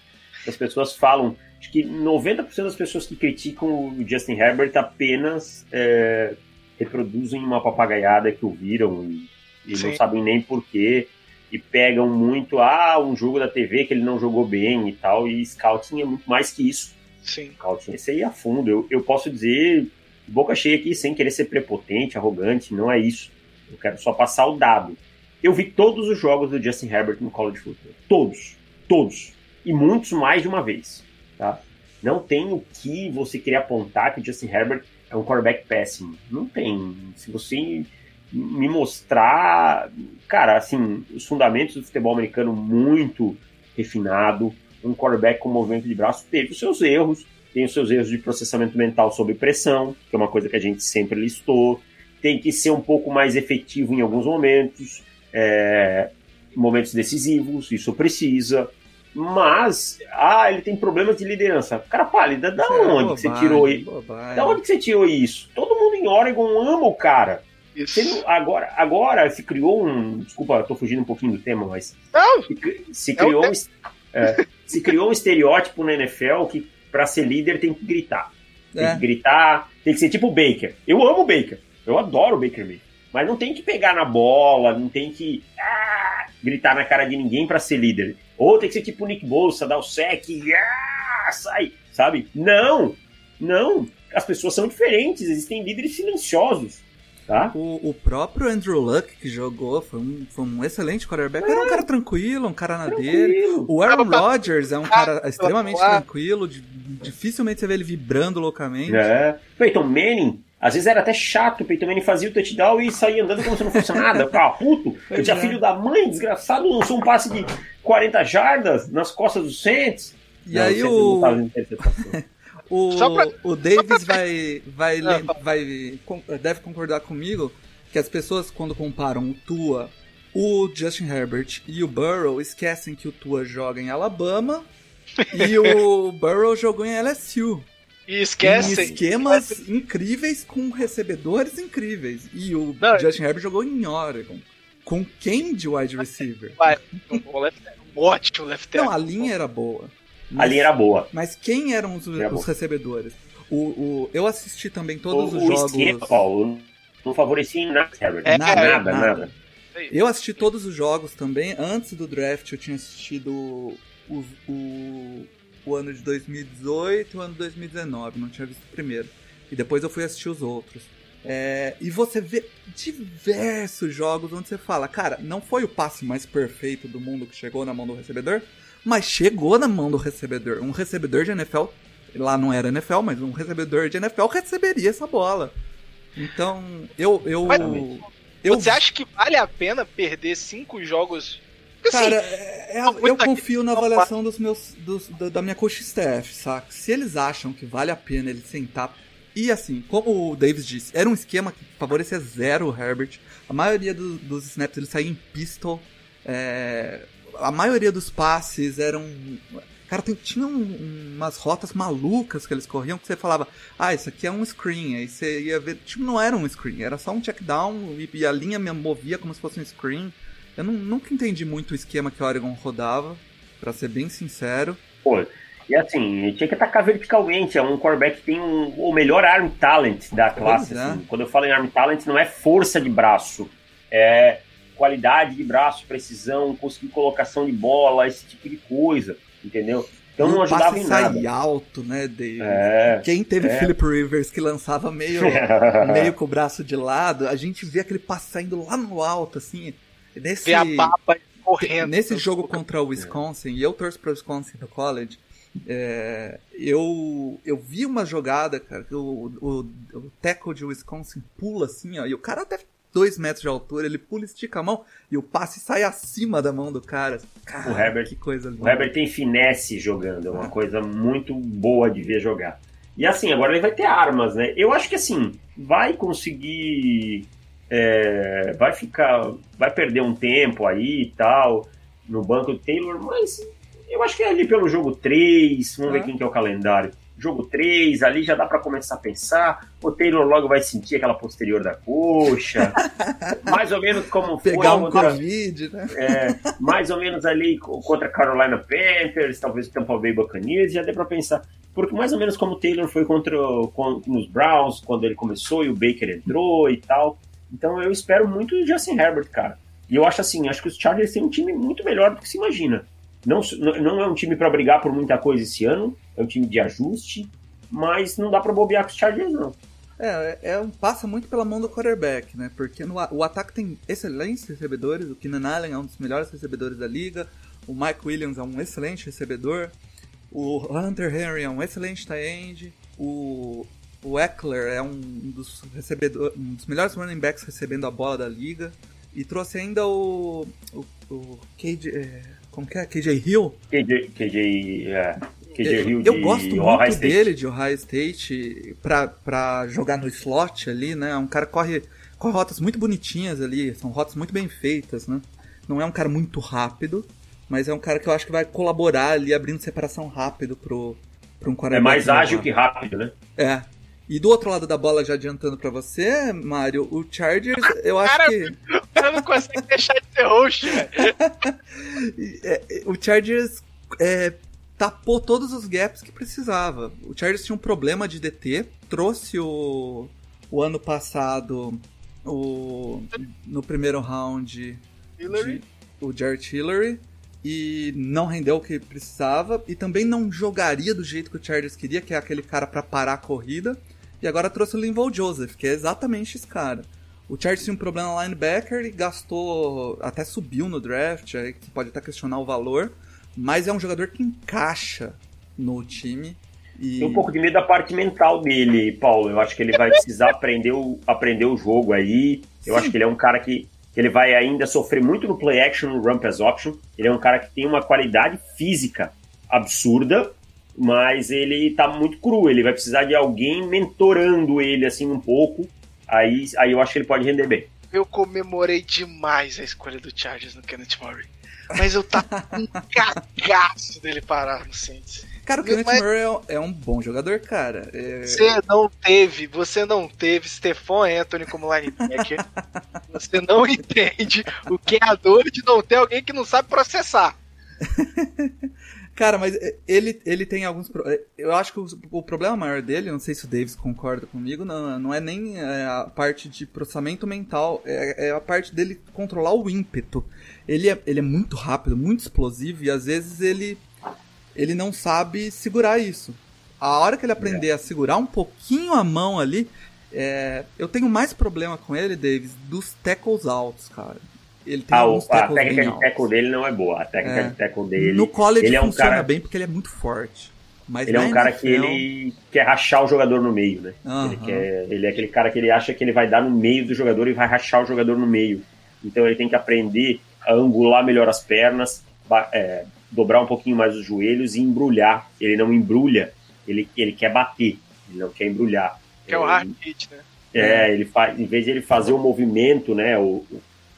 As pessoas falam, acho que 90% das pessoas que criticam o Justin Herbert apenas é, reproduzem uma papagaiada que ouviram e, e não sabem nem porquê. e pegam muito, ah, um jogo da TV que ele não jogou bem e tal, e scouting é muito mais que isso. Sim. Scouting, esse aí é a fundo. Eu, eu posso dizer, boca cheia aqui, sem querer ser prepotente, arrogante, não é isso. Eu quero só passar o dado. Eu vi todos os jogos do Justin Herbert no college football. Todos. Todos. E muitos mais de uma vez. Tá? Não tem o que você querer apontar que o Justin Herbert é um quarterback péssimo. Não tem. Se você me mostrar, cara, assim, os fundamentos do futebol americano muito refinado, um quarterback com movimento de braço teve os seus erros, tem os seus erros de processamento mental sob pressão, que é uma coisa que a gente sempre listou, tem que ser um pouco mais efetivo em alguns momentos, é, momentos decisivos, isso precisa. Mas, ah, ele tem problemas de liderança. Cara pálida, da Isso é onde bobagem, que você tirou isso? Da onde que você tirou isso? Todo mundo em Oregon ama o cara. Não- agora, agora se criou um. Desculpa, eu tô fugindo um pouquinho do tema, mas. Não, Se, É criou, um, tema. es- é, se criou um estereótipo na NFL que pra ser líder tem que gritar. Tem É. que gritar, tem que ser tipo o Baker. Eu amo o Baker. Eu adoro o Baker Mayfield. Mas não tem que pegar na bola, não tem que gritar na cara de ninguém pra ser líder. Ou tem que ser tipo o Nick Bolsa, dar o sec e ah, sai, sabe? Não, não. As pessoas são diferentes, existem líderes silenciosos, tá? O, o próprio Andrew Luck que jogou foi um, foi um excelente quarterback. Era um cara tranquilo, um cara na dele. O Aaron Rodgers é um cara extremamente tranquilo, di- dificilmente você vê ele vibrando loucamente. É. Peyton Manning, às vezes era até chato, o Peyton Manning fazia o touchdown e saía andando como se não fosse nada. Ficava puto. Eu tinha é. filho da mãe, desgraçado, lançou um passe de 40 jardas nas costas do Saints. E Não, aí o, o, pra- o Davis vai, vai, Ah, vai deve concordar comigo que as pessoas quando comparam o Tua, o Justin Herbert e o Burrow esquecem que o Tua joga em Alabama e o Burrow jogou em LSU. E Em esquecem. esquemas incríveis com recebedores incríveis. E o Não, Justin Herbert jogou em Oregon. Com quem de wide receiver? Vai, um left, um ótimo left Não, a linha era boa. A Mas, linha era boa. mas quem eram os, Era os recebedores? O, o, eu assisti também todos o, os o jogos. esquema, Paulo, não favorecia em nada, Herbert. É, nada, é, nada, nada. nada. Eu assisti todos os jogos também. Antes do draft, eu tinha assistido o, o, o ano de 2018 e o ano de 2019. Não tinha visto o primeiro. E depois eu fui assistir os outros. É, e você vê diversos jogos onde você fala, cara, não foi o passe mais perfeito do mundo que chegou na mão do recebedor, mas chegou na mão do recebedor. Um recebedor de NFL, lá não era NFL, mas um recebedor de NFL receberia essa bola. Então, eu. eu, Mas- eu Você acha que vale a pena perder cinco jogos? Porque, Cara, assim, é- é- eu confio na avaliação dos meus, dos- da, da minha coach staff, saca? Se eles acham que vale a pena ele sentar. E assim, como o Davis disse, era um esquema que favorecia zero o Herbert. A maioria do- dos snaps ele saía em pistol. é, a maioria dos passes eram. Cara, tem, tinha um- umas rotas malucas que eles corriam que você falava, ah, isso aqui é um screen. Aí você ia ver. Tipo, não era um screen, era só um check down e, e a linha me movia como se fosse um screen. Eu não- nunca entendi muito o esquema que o Oregon rodava, pra ser bem sincero. Pô, e assim, tinha que atacar verticalmente. É um quarterback que tem um- o melhor arm talent da classe. É. assim. Quando eu falo em arm talent, não é força de braço, é qualidade de braço, precisão, conseguir colocação de bola, esse tipo de coisa, entendeu? Então não o ajudava em nada. saía alto, né, Davis? É. Quem teve é. Philip Rivers que lançava meio, meio com o braço de lado, a gente vê aquele passe saindo lá no alto, assim. Nesse, ver a papa correndo. nesse jogo contra o Wisconsin, e eu torço para o Wisconsin no college, é, eu, eu vi uma jogada, cara, que o, o, o tackle de Wisconsin pula assim, ó, e o cara até dois metros de altura, ele pula, estica a mão, e o passe sai acima da mão do cara. Cara, O Herbert- que coisa linda. O Herbert tem finesse jogando, é uma coisa muito boa de ver jogar. E assim, agora ele vai ter armas, né? Eu acho que assim, vai conseguir. É, vai ficar. Vai perder um tempo aí e tal, no banco do Taylor, mas eu acho que é ali pelo jogo 3, vamos É. ver quem que é o calendário. Jogo 3, ali já dá pra começar a pensar. O Taylor logo vai sentir aquela posterior da coxa. mais ou menos como foi Pegar um contra- Covid, né? é, mais ou menos ali co- contra Carolina Panthers, talvez o Tampa Bay Buccaneers, já deu pra pensar. Porque mais ou menos como o Taylor foi contra com, os Browns, quando ele começou e o Baker entrou e tal. Então eu espero muito o Justin Herbert, cara. E eu acho assim, acho que os Chargers têm um time muito melhor do que se imagina. Não, não é um time para brigar por muita coisa esse ano, é um time de ajuste, mas não dá para bobear com os Chargers, não. É, é um, passa muito pela mão do quarterback, né? Porque no, o ataque tem excelentes recebedores, o Keenan Allen é um dos melhores recebedores da liga, o Mike Williams é um excelente recebedor, o Hunter Henry é um excelente tight end, o, o Eckler é um dos, recebedor, um dos melhores running backs recebendo a bola da liga, e trouxe ainda o, o, o KJ, é, como que é? KJ Hill? KJ, KJ, é. KJ Hill eu, eu gosto muito dele de Ohio State pra, pra jogar no slot ali, né? É um cara que corre, corre rotas muito bonitinhas ali, são rotas muito bem feitas, né? Não é um cara muito rápido, mas é um cara que eu acho que vai colaborar ali, abrindo separação rápido pro, pro um quarterback. É mais ágil que rápido, né? É. E do outro lado da bola, já adiantando para você, Mário, o Chargers, eu acho cara, que. O cara não consegue deixar de ser host, velho. É, o Chargers é, tapou todos os gaps que precisava. O Chargers tinha um problema de DT, trouxe o, o ano passado o, no primeiro round de, o Jared Hillary e não rendeu o que precisava e também não jogaria do jeito que o Chargers queria, que é aquele cara para parar a corrida. E agora trouxe o Linval Joseph, que é exatamente esse cara. O Chargers tinha um problema linebacker e gastou, até subiu no draft, aí que pode até questionar o valor, mas é um jogador que encaixa no time. E... Tem um pouco de medo da parte mental dele, Paulo. Eu acho que ele vai precisar aprender o, aprender o jogo aí. Eu Sim. acho que ele é um cara que, que ele vai ainda sofrer muito no play action, no run pass option. Ele é um cara que tem uma qualidade física absurda, mas ele tá muito cru, ele vai precisar de alguém mentorando ele assim um pouco. Aí, aí eu acho que ele pode render bem. Eu comemorei demais a escolha do Chargers no Kenneth Murray. Mas eu tava com um cagaço dele parar no Saints. Cara, o Kenneth mas... Murray é, é um bom jogador, cara. É... Você não teve, você não teve Stefan Anthony como linebacker. você não entende o que é a dor de não ter alguém que não sabe processar. Cara, mas ele, ele tem alguns. Eu acho que o, o, problema maior dele, não sei se o Davis concorda comigo, não, não é nem é, a parte de processamento mental, é, é, a parte dele controlar o ímpeto. Ele é, ele é muito rápido, muito explosivo e às vezes ele, ele não sabe segurar isso. A hora que ele aprender é. a segurar um pouquinho a mão ali, é, eu tenho mais problema com ele, Davis, dos tackles altos, cara. Ele tem ah, a técnica de tackle dele não é boa. A técnica é. de tackle dele. No college ele é um funciona cara... bem porque ele é muito forte. Mas ele é um cara NFL... que ele quer rachar o jogador no meio, né? Uhum. Ele, quer, ele é aquele cara que ele acha que ele vai dar no meio do jogador e vai rachar o jogador no meio. Então ele tem que aprender a angular melhor as pernas, é, dobrar um pouquinho mais os joelhos e embrulhar. Ele não embrulha, ele, ele quer bater, ele não quer embrulhar. Que é o hard hit, né? É, ele faz, em vez de ele fazer o movimento, né, o,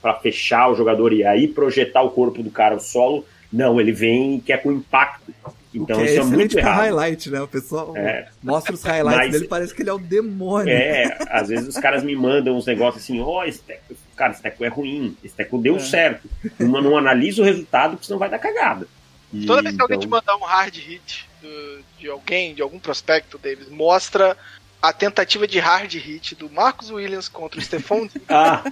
para fechar o jogador e aí projetar o corpo do cara ao solo. Não, ele vem que é com impacto. Então isso é, é muito errado. highlight, né? O pessoal é. mostra os highlights Mas, dele, parece que ele é um demônio. É, às vezes os caras me mandam uns negócios assim, ó, oh, esse teco, cara, esse teco é ruim, esse teco deu é. certo. Não, não analisa o resultado, porque senão vai dar cagada. E, Toda vez que alguém te então mandar um hard hit do, de alguém, de algum prospecto, Davis, mostra a tentativa de hard hit do Marcos Williams contra o Stefan. ah,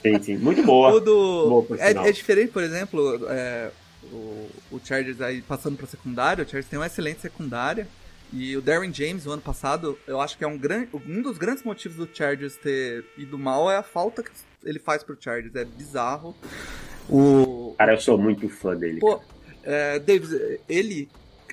sim, sim. Muito boa. O do... Boa, é, é, diferente, por exemplo, é, o, o, Chargers aí passando para secundária. O Chargers tem uma excelente secundária. E o Darren James, o ano passado, eu acho que é um, grande, um dos grandes motivos do Chargers ter ido mal é a falta que ele faz pro Chargers. É bizarro. O... Cara, eu sou muito fã dele. Pô, é, Davis, ele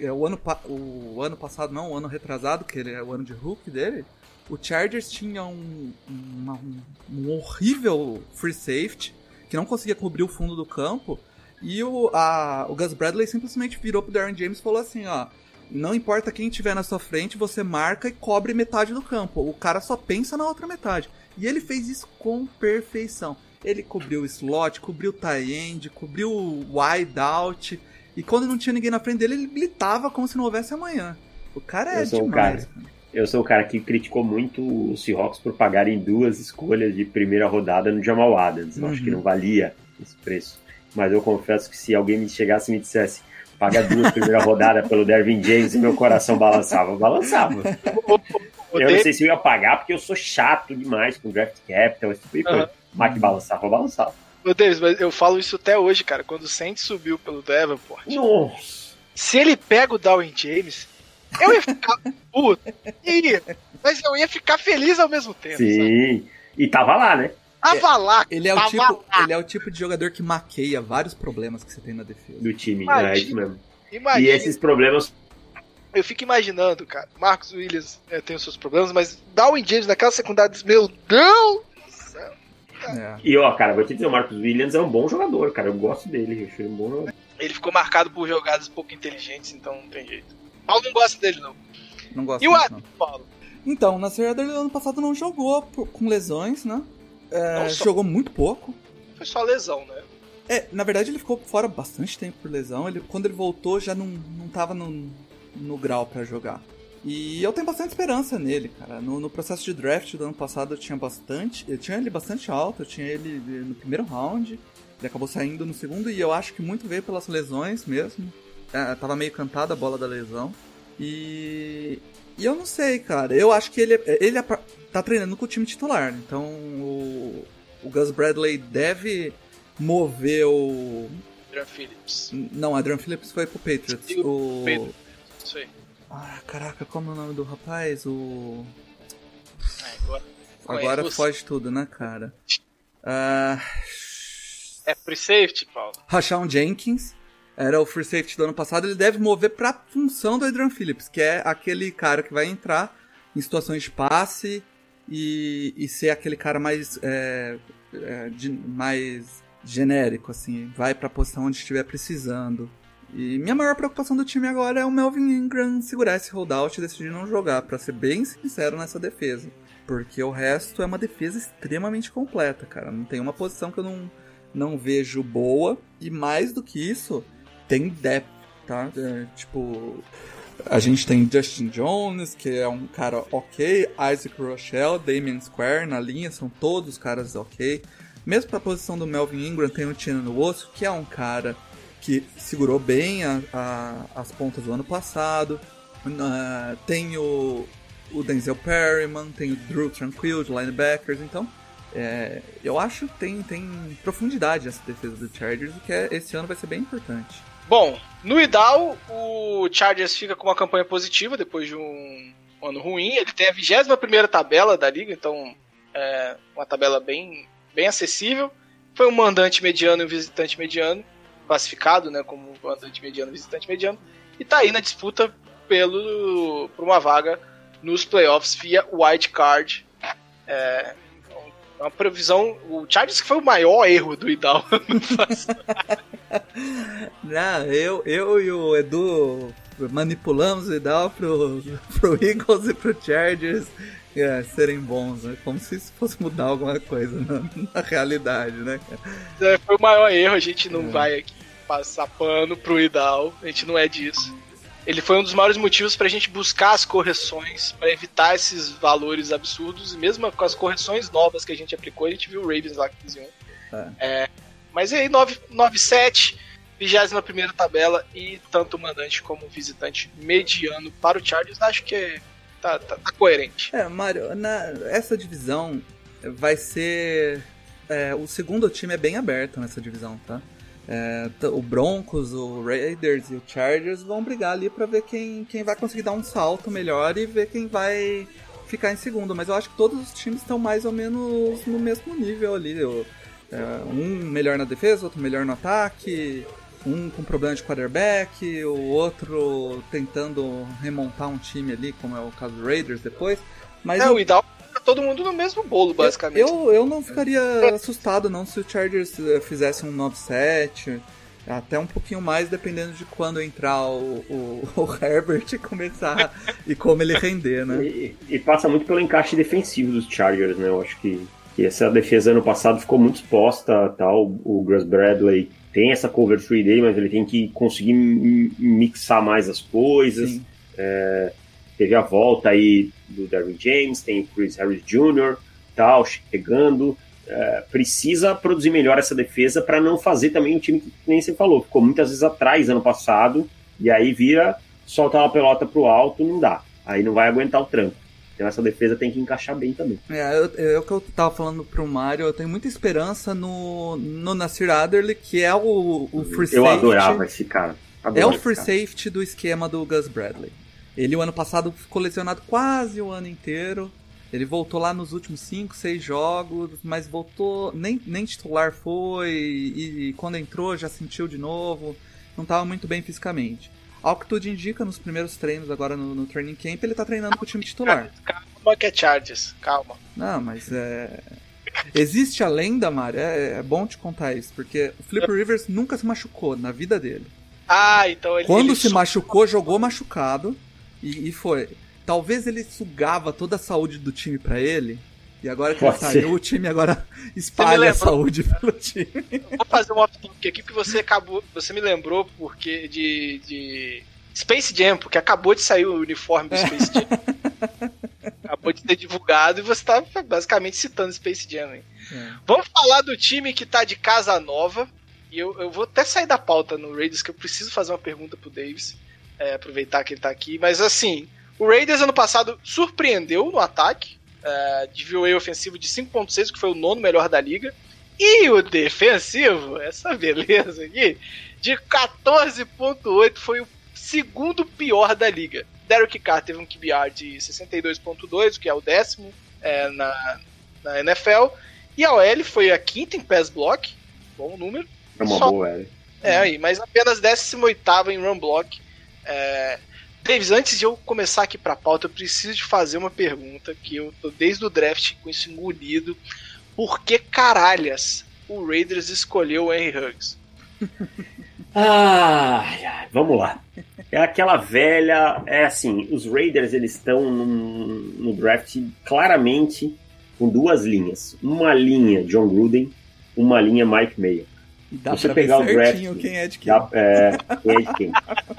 o ano, o ano passado, não, o ano retrasado, que ele é o ano de Hulk dele, o Chargers tinha um, uma, um, um, horrível free safety que não conseguia cobrir o fundo do campo. E o, a, o Gus Bradley simplesmente virou pro Darren James e falou assim: ó, não importa quem tiver na sua frente, você marca e cobre metade do campo. O cara só pensa na outra metade. E ele fez isso com perfeição. Ele cobriu o slot, cobriu o tie end, cobriu o wide out. E quando não tinha ninguém na frente dele, ele gritava como se não houvesse amanhã. O cara é demais. Cara, eu sou o cara que criticou muito o Seahawks por pagarem duas escolhas de primeira rodada no Jamal Adams. Eu acho que uhum. não valia esse preço. Mas eu confesso que se alguém me chegasse e me dissesse paga duas primeira rodada pelo Dervin James e meu coração balançava, balançava. Eu não sei se eu ia pagar porque eu sou chato demais com draft capital, esse tipo de coisa. Mas que balançava, balançava. Meu Deus, mas eu falo isso até hoje, cara. Quando o Saints subiu pelo Davenport. Nossa. Se ele pega o Darwin James, eu ia ficar puto. Ia. Mas eu ia ficar feliz ao mesmo tempo. Sabe? Sim. E tava lá, né? Tava lá. Ele é, o tipo, lá. ele é o tipo de jogador que maqueia vários problemas que você tem na defesa. Do time. Imagina. É isso mesmo. Imagina. E esses problemas. Eu fico imaginando, cara. Marcos Williams é, tem os seus problemas, mas Darwin James naquela secundária, meu Deus! É. E ó, cara, vou te dizer, o Marcos Williams é um bom jogador, cara. Eu gosto dele. Eu acho ele um bom jogador. Ele ficou marcado por jogadas pouco inteligentes, então não tem jeito. Paulo não gosta dele, não. Não gosto E o Adam. Paulo? Então, na Série do ano passado não jogou por- com lesões, né? É, Não só. jogou muito pouco. Foi só lesão, né? É, na verdade ele ficou fora bastante tempo por lesão. Ele, quando ele voltou já não, não tava no, no grau pra jogar. E eu tenho bastante esperança nele, cara. No, no processo de draft do ano passado eu tinha bastante. Eu tinha ele bastante alto, eu tinha ele no primeiro round. Ele acabou saindo no segundo e eu acho que muito veio pelas lesões mesmo. É, tava meio cantada a bola da lesão. E. E eu não sei, cara. Eu acho que ele, ele é tá treinando com o time titular. Então o, o Gus Bradley deve mover o. Adrian Phillips. Não, Adrian Phillips foi pro Patriots. O O. Pedro. Isso aí. Ah, caraca, como é o nome do rapaz? O. É, agora. Agora Conheço. foge tudo, né, cara? Ah. É free safety, Paulo? Rashawn Jenkins era o free safety do ano passado, ele deve mover pra função do Adrian Phillips, que é aquele cara que vai entrar em situações de passe e, e ser aquele cara mais, é, é, de- mais genérico, assim, vai pra posição onde estiver precisando. E minha maior preocupação do time agora é o Melvin Ingram segurar esse holdout e decidir não jogar, pra ser bem sincero nessa defesa. Porque o resto é uma defesa extremamente completa, cara. Não tem uma posição que eu não, não vejo boa. E mais do que isso, tem depth, tá? É, tipo, a gente tem Justin Jones, que é um cara ok, Isaac Rochelle, Damian Square na linha, são todos caras ok. Mesmo pra posição do Melvin Ingram, tem o Tino no osso, que é um cara que segurou bem a- a- as pontas do ano passado. Ah, tem o, o Denzel Perryman, tem o Drew Tranquil de linebackers, então é, eu acho que tem, tem profundidade essa defesa do Chargers, o que é, esse ano vai ser bem importante. Bom, no Idal, o Chargers fica com uma campanha positiva depois de um ano ruim. Ele tem a 21 tabela da liga, então é uma tabela bem, bem acessível. Foi um mandante mediano e um visitante mediano, classificado né, como mandante mediano visitante mediano. E tá aí na disputa pelo, por uma vaga nos playoffs via wild card. É, uma previsão. O Chargers que foi o maior erro do Idal. Não, eu, eu e o Edu manipulamos o Idal pro, pro Eagles e pro Chargers é, serem bons, né? Como se isso fosse mudar alguma coisa na, na realidade, né? cara? É, foi o maior erro, a gente não vai aqui passar pano pro Idal, a gente não é disso. Ele foi um dos maiores motivos pra gente buscar as correções, pra evitar esses valores absurdos, e mesmo com as correções novas que a gente aplicou, a gente viu o Ravens lá que fizeram. É, mas e aí, 9-7, 21 tabela, e tanto o mandante como o visitante mediano para o Chargers, acho que é- tá, tá- tá coerente. É, Mário, na, essa divisão vai ser. é, o segundo time é bem aberto nessa divisão, tá? É, o Broncos, o Raiders e o Chargers vão brigar ali pra ver quem, quem vai conseguir dar um salto melhor e ver quem vai ficar em segundo. Mas eu acho que todos os times estão mais ou menos no mesmo nível ali. O- é, um melhor na defesa, outro melhor no ataque. Um com problema de quarterback, o outro tentando remontar um time ali, como é o caso do Raiders depois. Mas É, eu, o Idal tá todo mundo no mesmo bolo, basicamente. eu, eu não ficaria assustado não se o Chargers eh, fizesse um 9-7, até um pouquinho mais, dependendo de quando entrar o, o, o Herbert e começar e como ele render, né? E, e passa muito pelo encaixe defensivo dos Chargers, né? Eu acho que, que essa defesa ano passado ficou muito exposta, tal. O Gus Bradley tem essa cover free dele, mas ele tem que conseguir mi- mixar mais as coisas. Sim. Teve a volta aí do Derwin James, tem o Chris Harris Jr., tal, chegando. É, precisa produzir melhor essa defesa para não fazer também um time que nem você falou, ficou muitas vezes atrás ano passado, e aí vira soltar uma pelota pro alto, não dá. Aí não vai aguentar o tranco. Então essa defesa tem que encaixar bem também. É, eu, é o que eu tava falando pro Mario, eu tenho muita esperança no, no Nasir Adderley, que é o, o free eu safety. Eu adorava esse cara. é o free safety do esquema do Gus Bradley. Ele o ano passado ficou lesionado quase o ano inteiro. Ele voltou lá nos últimos 5, 6 jogos, mas voltou, nem, nem titular foi, e, e, quando entrou já sentiu de novo, não estava muito bem fisicamente. Ao que tudo indica, nos primeiros treinos agora no, no training camp, ele tá treinando com o time titular. Calma que é Chargers, calma. Não, mas é... Existe a lenda, Mário, é, é, bom te contar isso, porque o Flip Rivers nunca se machucou na vida dele. Ah, então ele... Quando ele se machucou, jogou machucado, e, e foi talvez ele sugava toda a saúde do time para ele. E agora que Pode ele saiu, ser. o time agora espalha a saúde pelo time. Vou fazer um off-topic aqui que você acabou. Você me lembrou porque de, de Space Jam, porque acabou de sair o uniforme do Space Jam. acabou de ser divulgado e você tá basicamente citando Space Jam. Hein? É. Vamos falar do time que tá de casa nova. E eu, eu vou até sair da pauta no Raiders, que eu preciso fazer uma pergunta pro Davis. É, aproveitar que ele tá aqui. Mas assim, o Raiders ano passado surpreendeu no ataque, uh, de VOA ofensivo de 5.6, que foi o nono melhor da liga. E o defensivo, essa beleza aqui, de 14.8 foi o segundo pior da liga. Derek Carr teve um QBR de 62.2, que é o décimo é, na, na NFL. E a OL foi a quinta em pass block, bom número. É uma Só, boa OL. É, mas apenas 18 em run block. É, Davis, antes de eu começar aqui pra pauta, eu preciso de fazer uma pergunta que eu tô desde o draft com isso engolido. Por que caralhas o Raiders escolheu o Henry Huggs? Ai, vamos lá. É aquela velha. É assim, os Raiders eles estão no draft claramente com duas linhas. Uma linha John Gruden, uma linha Mike Mayer. Dá você pegar o draft, quem é de quem. Dá, é, quem é de quem.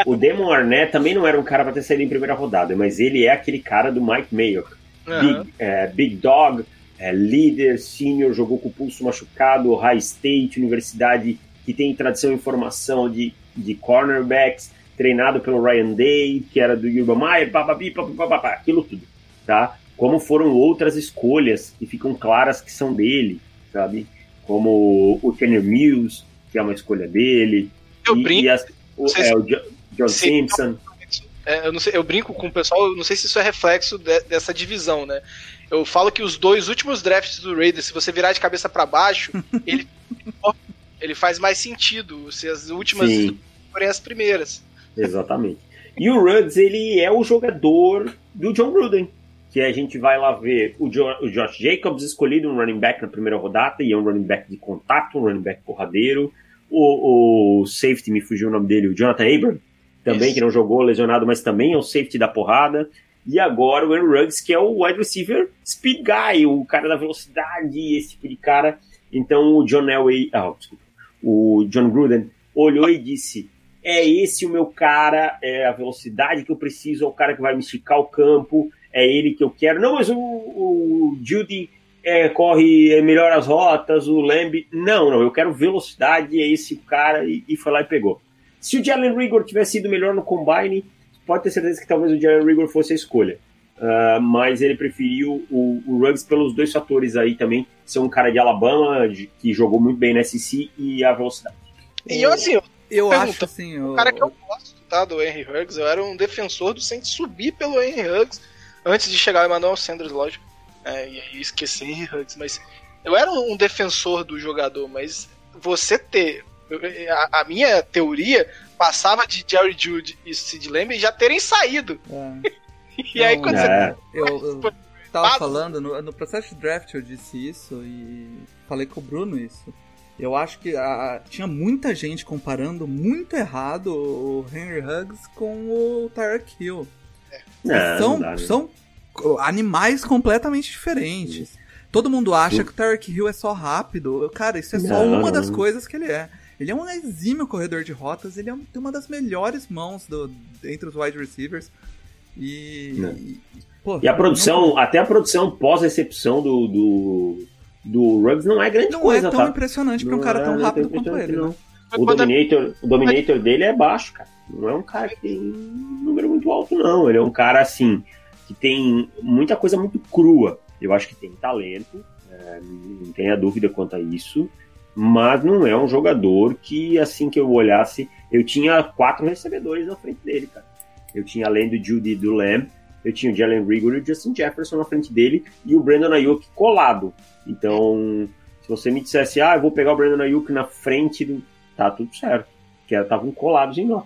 o Demon Arnett também não era um cara para ter saído em primeira rodada, mas ele é aquele cara do Mike Mayock. Uhum. Big, é, big Dog, é, líder, senior, jogou com o pulso machucado, High State, universidade que tem tradição em formação de, de cornerbacks, treinado pelo Ryan Day, que era do Urban Meyer, papapi, papapá, aquilo tudo, tá? Como foram outras escolhas que ficam claras que são dele, sabe? Como o Kenner Mills, que é uma escolha dele. Eu e, brinco. E as, o, é, o John Simpson. É, eu, sei, eu brinco com o pessoal, eu não sei se isso é reflexo de, dessa divisão, né? Eu falo que os dois últimos drafts do Raiders, se você virar de cabeça para baixo, ele, ele faz mais sentido se as últimas Sim. forem as primeiras. Exatamente. E o Ruggs, ele é o jogador do John Gruden que a gente vai lá ver o, jo o Josh Jacobs escolhido um running back na primeira rodada, e é um running back de contato, um running back porradeiro. O, o safety, me fugiu o nome dele, o Jonathan Abram, também, Isso. que não jogou lesionado, mas também é o safety da porrada. E agora o Aaron Ruggs, que é o wide receiver speed guy, o cara da velocidade, esse tipo de cara. Então o John Elway, ah, desculpa, o John Gruden olhou e disse: é esse o meu cara, é a velocidade que eu preciso, é o cara que vai me esticar o campo, é ele que eu quero. Não, mas o, o Judy é, corre é, melhor as rotas, o Lamb. Não, não, eu quero velocidade, é esse cara, e, e foi lá e pegou. Se o Jalen Rigor tivesse sido melhor no Combine, pode ter certeza que talvez o Jalen Rigor fosse a escolha. Uh, mas ele preferiu o, o Ruggs pelos dois fatores aí também. Ser um cara de Alabama, de, que jogou muito bem na SEC, e a velocidade. E eu, assim, eu, eu acho assim. O cara que eu gosto tá, do Henry Huggs, eu era um defensor do Saints subir pelo Henry Huggs antes de chegar o Emmanuel Sanders, lógico. É, e aí esqueci Henry Huggs, mas eu era um defensor do jogador, mas você ter. A, a minha teoria passava de Jerry Jude e Sid Lamb já terem saído. É. e aí quando é. você. Eu, eu tava falando, no, no processo de draft eu disse isso e falei com o Bruno isso. Eu acho que a, tinha muita gente comparando muito errado o Henry Huggs com o Tyreek Hill. É, são, dá, né? são animais completamente diferentes. Todo mundo acha que o Tarek Hill é só rápido. Cara, isso é só não, uma das coisas que ele é. Ele é um exímio corredor de rotas, ele é, tem uma das melhores mãos do, entre os wide receivers. E. E, pô, e, a produção, não... até a produção pós-recepção do, do, do Ruggs não é grande não coisa. Não é tão tá? impressionante pra um cara é, tão rápido quanto ele. Não. Né? O Dominator, o Dominator dele é baixo, cara. Não é um cara que tem um número muito alto, não. Ele é um cara assim que tem muita coisa muito crua. Eu acho que tem talento, é, não tenha dúvida quanto a isso, mas não é um jogador que, assim que eu olhasse, eu tinha quatro recebedores na frente dele, cara. Eu tinha além do Judy do Lamb, eu tinha o Jalen Rigor e o Justin Jefferson na frente dele e o Brandon Ayuk colado. Então, se você me dissesse, ah, eu vou pegar o Brandon Ayuk na frente do. Tá tudo certo. Que estavam colados em nó.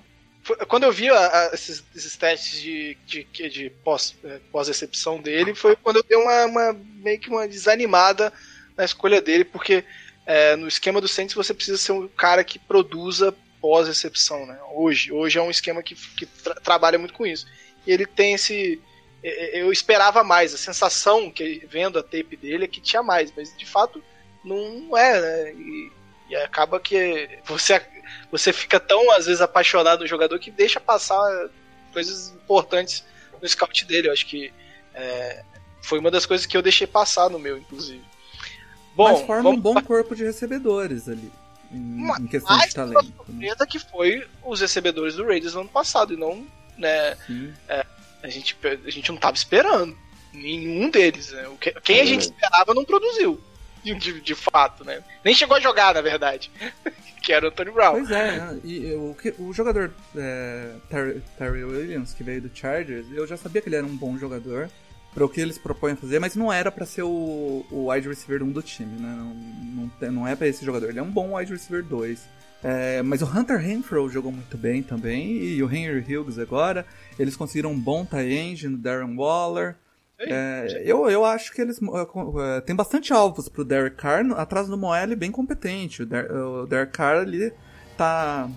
Quando eu vi a, a, esses, esses, testes de, de, de pós, é, pós-recepção dele, foi quando eu dei uma, uma, meio que uma desanimada na escolha dele, porque é, no esquema do Saints você precisa ser um cara que produza pós-recepção, né? Hoje, hoje é um esquema que, que tra trabalha muito com isso. E ele tem esse. Eu esperava mais, a sensação que vendo a tape dele é que tinha mais, mas de fato não é, né? E, e acaba que você, você fica tão, às vezes, apaixonado no jogador que deixa passar coisas importantes no scout dele. Eu acho que é, foi uma das coisas que eu deixei passar no meu, inclusive. Bom, Mas forma vamos... um bom corpo de recebedores ali. Em, em questão de talento. Né? que foi os recebedores do Raiders no ano passado e não né, é, a, gente, a gente não estava esperando nenhum deles. Né? Quem a gente esperava não produziu, de, de fato, né? Nem chegou a jogar, na verdade. que era o Tony Brown. Pois é, e o, o jogador é, Terry, Terry, Williams, que veio do Chargers, eu já sabia que ele era um bom jogador para o que eles propõem fazer, mas não era para ser o, o wide receiver 1 do time, né? Não, não, não é para esse jogador. Ele é um bom wide receiver 2. É, mas o Hunter Renfro jogou muito bem também, e o Henry Hughes agora. Eles conseguiram um bom tie-end no Darren Waller. É, eu, eu acho que eles uh, tem bastante alvos pro Derek Carr atrás do Moelle bem competente. O, Der, o Derek Carr ali tá,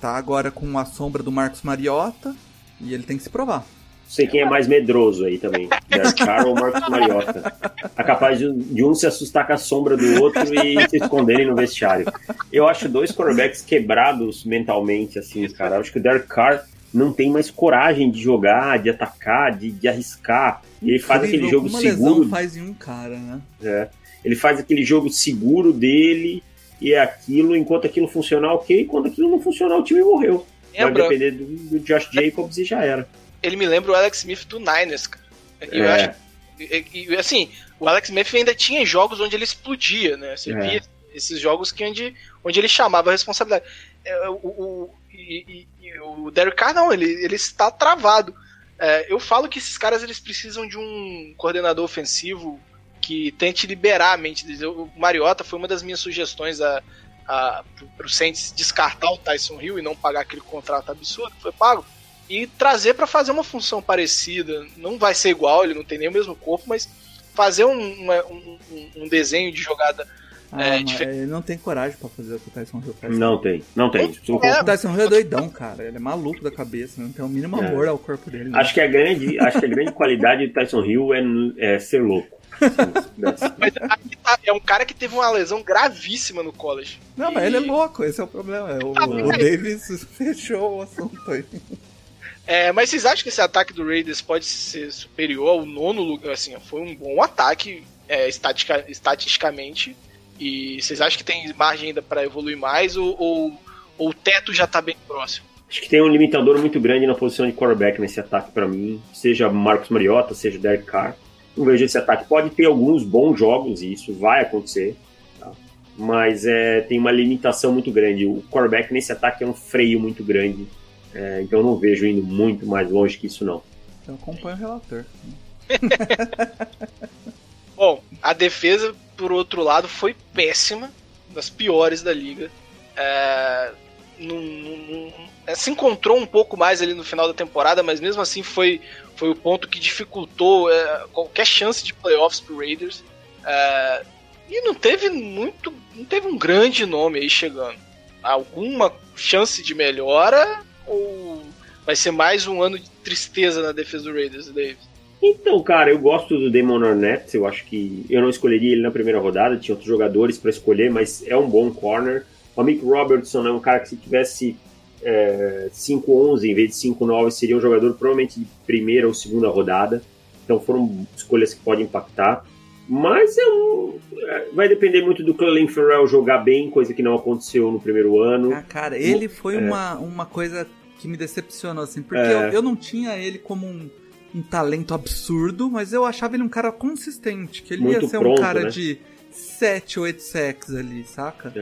tá agora com a sombra do Marcos Mariota e ele tem que se provar. Sei quem é mais medroso aí também. Derek Carr ou Marcos Mariota. É capaz de, de, um se assustar com a sombra do outro e se esconderem no vestiário. Eu acho dois quarterbacks quebrados mentalmente, assim, cara. Eu acho que o Derek Carr não tem mais coragem de jogar, de atacar, de, de arriscar. E ele faz aquele jogo uma seguro. Lesão faz em um cara, né? É. Ele faz aquele jogo seguro dele e é aquilo, enquanto aquilo funcionar, ok. Quando aquilo não funcionar, o time morreu. Vai depender do, do Josh Jacobs e já era ele me lembra o Alex Smith do Niners, cara. E é. eu acho. E, e, assim, o Alex Smith ainda tinha jogos onde ele explodia, né? Você é. via esses jogos que onde, onde ele chamava a responsabilidade. É, o, o, e, o Derek Carr não, ele, ele está travado. É, eu falo que esses caras eles precisam de um coordenador ofensivo que tente liberar a mente deles. O Mariota foi uma das minhas sugestões a, a, para o Saints descartar o Tyson Hill e não pagar aquele contrato absurdo que foi pago e trazer para fazer uma função parecida. Não vai ser igual, ele não tem nem o mesmo corpo, mas fazer um, uma, um, um, desenho de jogada ah, é, diferente. Ele não tem coragem para fazer o que o Tyson Hill faz. Não tem, não tem. É, o Tyson Hill é doidão, cara. Ele é maluco da cabeça, não tem o mínimo é. amor ao corpo dele. Né? Acho que a grande, acho que a grande qualidade do Tyson Hill é, é ser louco. mas aqui tá, é um cara que teve uma lesão gravíssima no college. Não, e... mas ele é louco, esse é o problema. É o, tá o Davis fechou o assunto aí. É, mas vocês acham que esse ataque do Raiders pode ser superior ao nono lugar? Assim, foi um bom ataque é, estatica, estatisticamente. E vocês acham que tem margem ainda para evoluir mais ou, ou, ou, o teto já tá bem próximo? Acho que tem um limitador muito grande na posição de quarterback nesse ataque para mim, seja Marcos Mariota, seja Derek Carr. Não vejo esse ataque. Pode ter alguns bons jogos e isso vai acontecer, tá? mas é, tem uma limitação muito grande. O quarterback nesse ataque é um freio muito grande é, então eu não vejo indo muito mais longe que isso, não. Eu acompanho o relator. Bom, a defesa, por outro lado, foi péssima, das piores da liga. É, não, não, é, se encontrou um pouco mais ali no final da temporada, mas mesmo assim foi, foi o ponto que dificultou é, qualquer chance de playoffs pro Raiders. É, e não teve muito. não teve um grande nome aí chegando. Alguma chance de melhora ou vai ser mais um ano de tristeza na defesa do Raiders, Davis? Então, cara, eu gosto do Damon Arnett. Eu acho que eu não escolheria ele na primeira rodada. Tinha outros jogadores para escolher, mas é um bom corner. O Mick Robertson é um cara que se tivesse é, 5-11 em vez de 5-9 seria um jogador provavelmente de primeira ou segunda rodada. Então foram escolhas que podem impactar. Mas é um, é, vai depender muito do Clelin Ferrell jogar bem, coisa que não aconteceu no primeiro ano. Ah, cara, ele foi é. uma, uma coisa que me decepcionou, assim, porque é. eu, eu não tinha ele como um, um talento absurdo, mas eu achava ele um cara consistente, que ele Muito ia ser pronto, um cara né? de 7, 8 sacks ali, saca?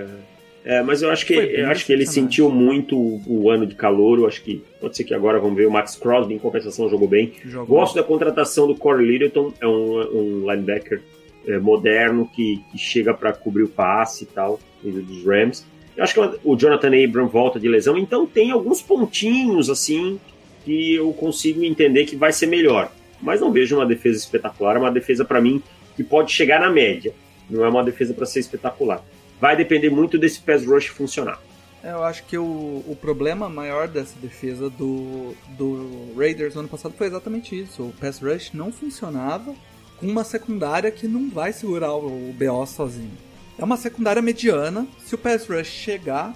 É, mas eu acho que, eu acho que ele sentiu muito o, o ano de calor. Eu acho que pode ser que agora vamos ver o Max Crosby em compensação jogou bem. Jogou. Gosto da contratação do Corey Littleton, é um, um linebacker é, moderno que, que chega para cobrir o passe e tal, dos Rams. Eu acho que o Jonathan Abram volta de lesão, então tem alguns pontinhos assim que eu consigo entender que vai ser melhor. Mas não vejo uma defesa espetacular, é uma defesa para mim que pode chegar na média. Não é uma defesa para ser espetacular. Vai depender muito desse pass rush funcionar. É, Eu acho que o, o problema maior dessa defesa do, do Raiders no ano passado foi exatamente isso. O pass rush não funcionava com uma secundária que não vai segurar o, o BO sozinho. É uma secundária mediana. Se o pass rush chegar,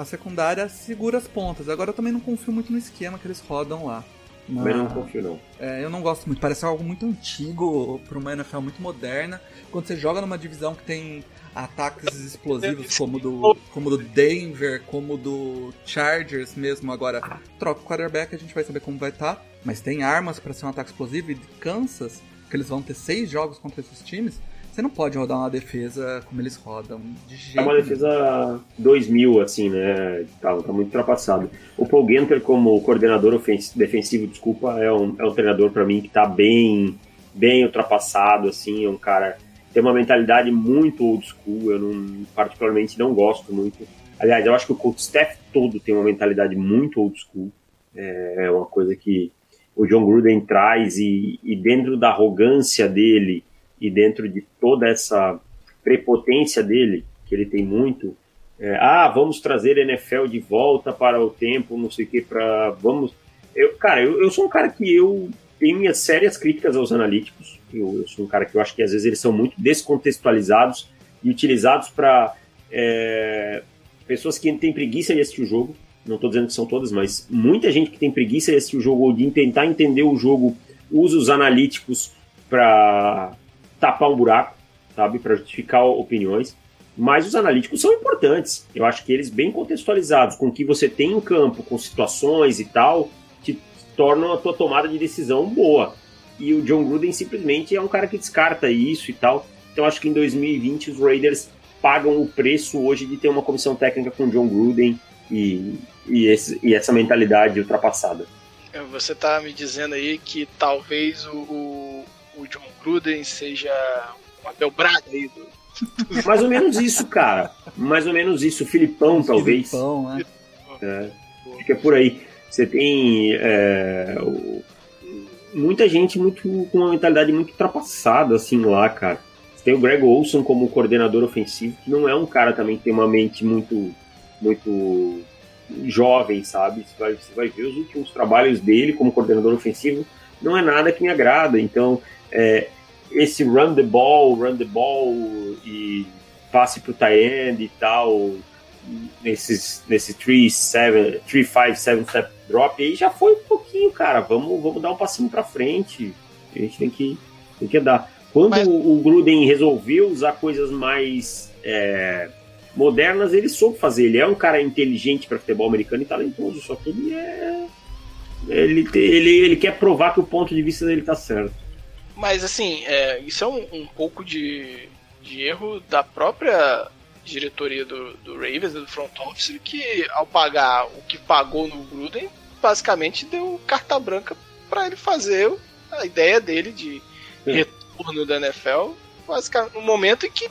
a secundária segura as pontas. Agora eu também não confio muito no esquema que eles rodam lá. Na- Também não confio, não. é, eu não gosto muito, parece algo muito antigo para uma NFL muito moderna. Quando você joga numa divisão que tem ataques explosivos como do, como do Denver, como do Chargers mesmo, agora troca o quarterback, a gente vai saber como vai estar. Mas tem armas para ser um ataque explosivo e de Kansas, que eles vão ter seis jogos contra esses times. Você não pode rodar uma defesa como eles rodam, de jeito É uma defesa 2000, assim, né? Tá, tá muito ultrapassado. O Paul Genter, como coordenador ofens- defensivo, desculpa, é um, é um treinador para mim que tá bem, bem ultrapassado, assim. É um cara tem uma mentalidade muito old school. Eu, não, particularmente, não gosto muito. Aliás, eu acho que o coach staff todo tem uma mentalidade muito old school. É uma coisa que o John Gruden traz e, e dentro da arrogância dele e dentro de toda essa prepotência dele, que ele tem muito, é, ah, vamos trazer NFL de volta para o tempo, não sei o que, para vamos. Eu, cara, eu, eu sou um cara que eu tenho minhas sérias críticas aos analíticos. Eu, eu sou um cara que eu acho que às vezes eles são muito descontextualizados e utilizados para é, pessoas que têm preguiça de assistir o jogo. Não estou dizendo que são todas, mas muita gente que tem preguiça de assistir o jogo ou de tentar entender o jogo usa os analíticos para tapar um buraco, sabe, para justificar opiniões. Mas os analíticos são importantes. Eu acho que eles bem contextualizados com o que você tem em campo, com situações e tal, te tornam a tua tomada de decisão boa. E o John Gruden simplesmente é um cara que descarta isso e tal. Então acho que em 2020 os Raiders pagam o preço hoje de ter uma comissão técnica com John Gruden e, e, esse- e essa mentalidade ultrapassada. Você tá me dizendo aí que talvez o, o John Gruden seja o Abel Braga aí do. Mais ou menos isso, cara. Mais ou menos isso. O Filipão, talvez. Filipão, né? É, acho que é por aí. Você tem é, o- muita gente muito com uma mentalidade muito ultrapassada assim lá, cara. Você tem o Greg Olson como coordenador ofensivo, que não é um cara também que tem uma mente muito muito jovem, sabe? Você vai, você vai ver os últimos trabalhos dele como coordenador ofensivo, não é nada que me agrada. Então, é, esse run the ball, run the ball e passe pro tight end e tal, nesses, nesse 3-5, 7 step drop, aí já foi um pouquinho, cara. Vamos, vamos dar um passinho pra frente. A gente tem que, tem que dar. Quando Mas- o, Gruden resolveu usar coisas mais é, modernas, ele soube fazer. Ele é um cara inteligente para futebol americano e talentoso, só que ele é. Ele, ele, ele quer provar que o ponto de vista dele tá certo. Mas assim, é, isso é um, um pouco de, de erro da própria diretoria do, do Ravens, do front office, que ao pagar o que pagou no Gruden, basicamente deu carta branca para ele fazer a ideia dele de retorno da NFL, basicamente no momento em que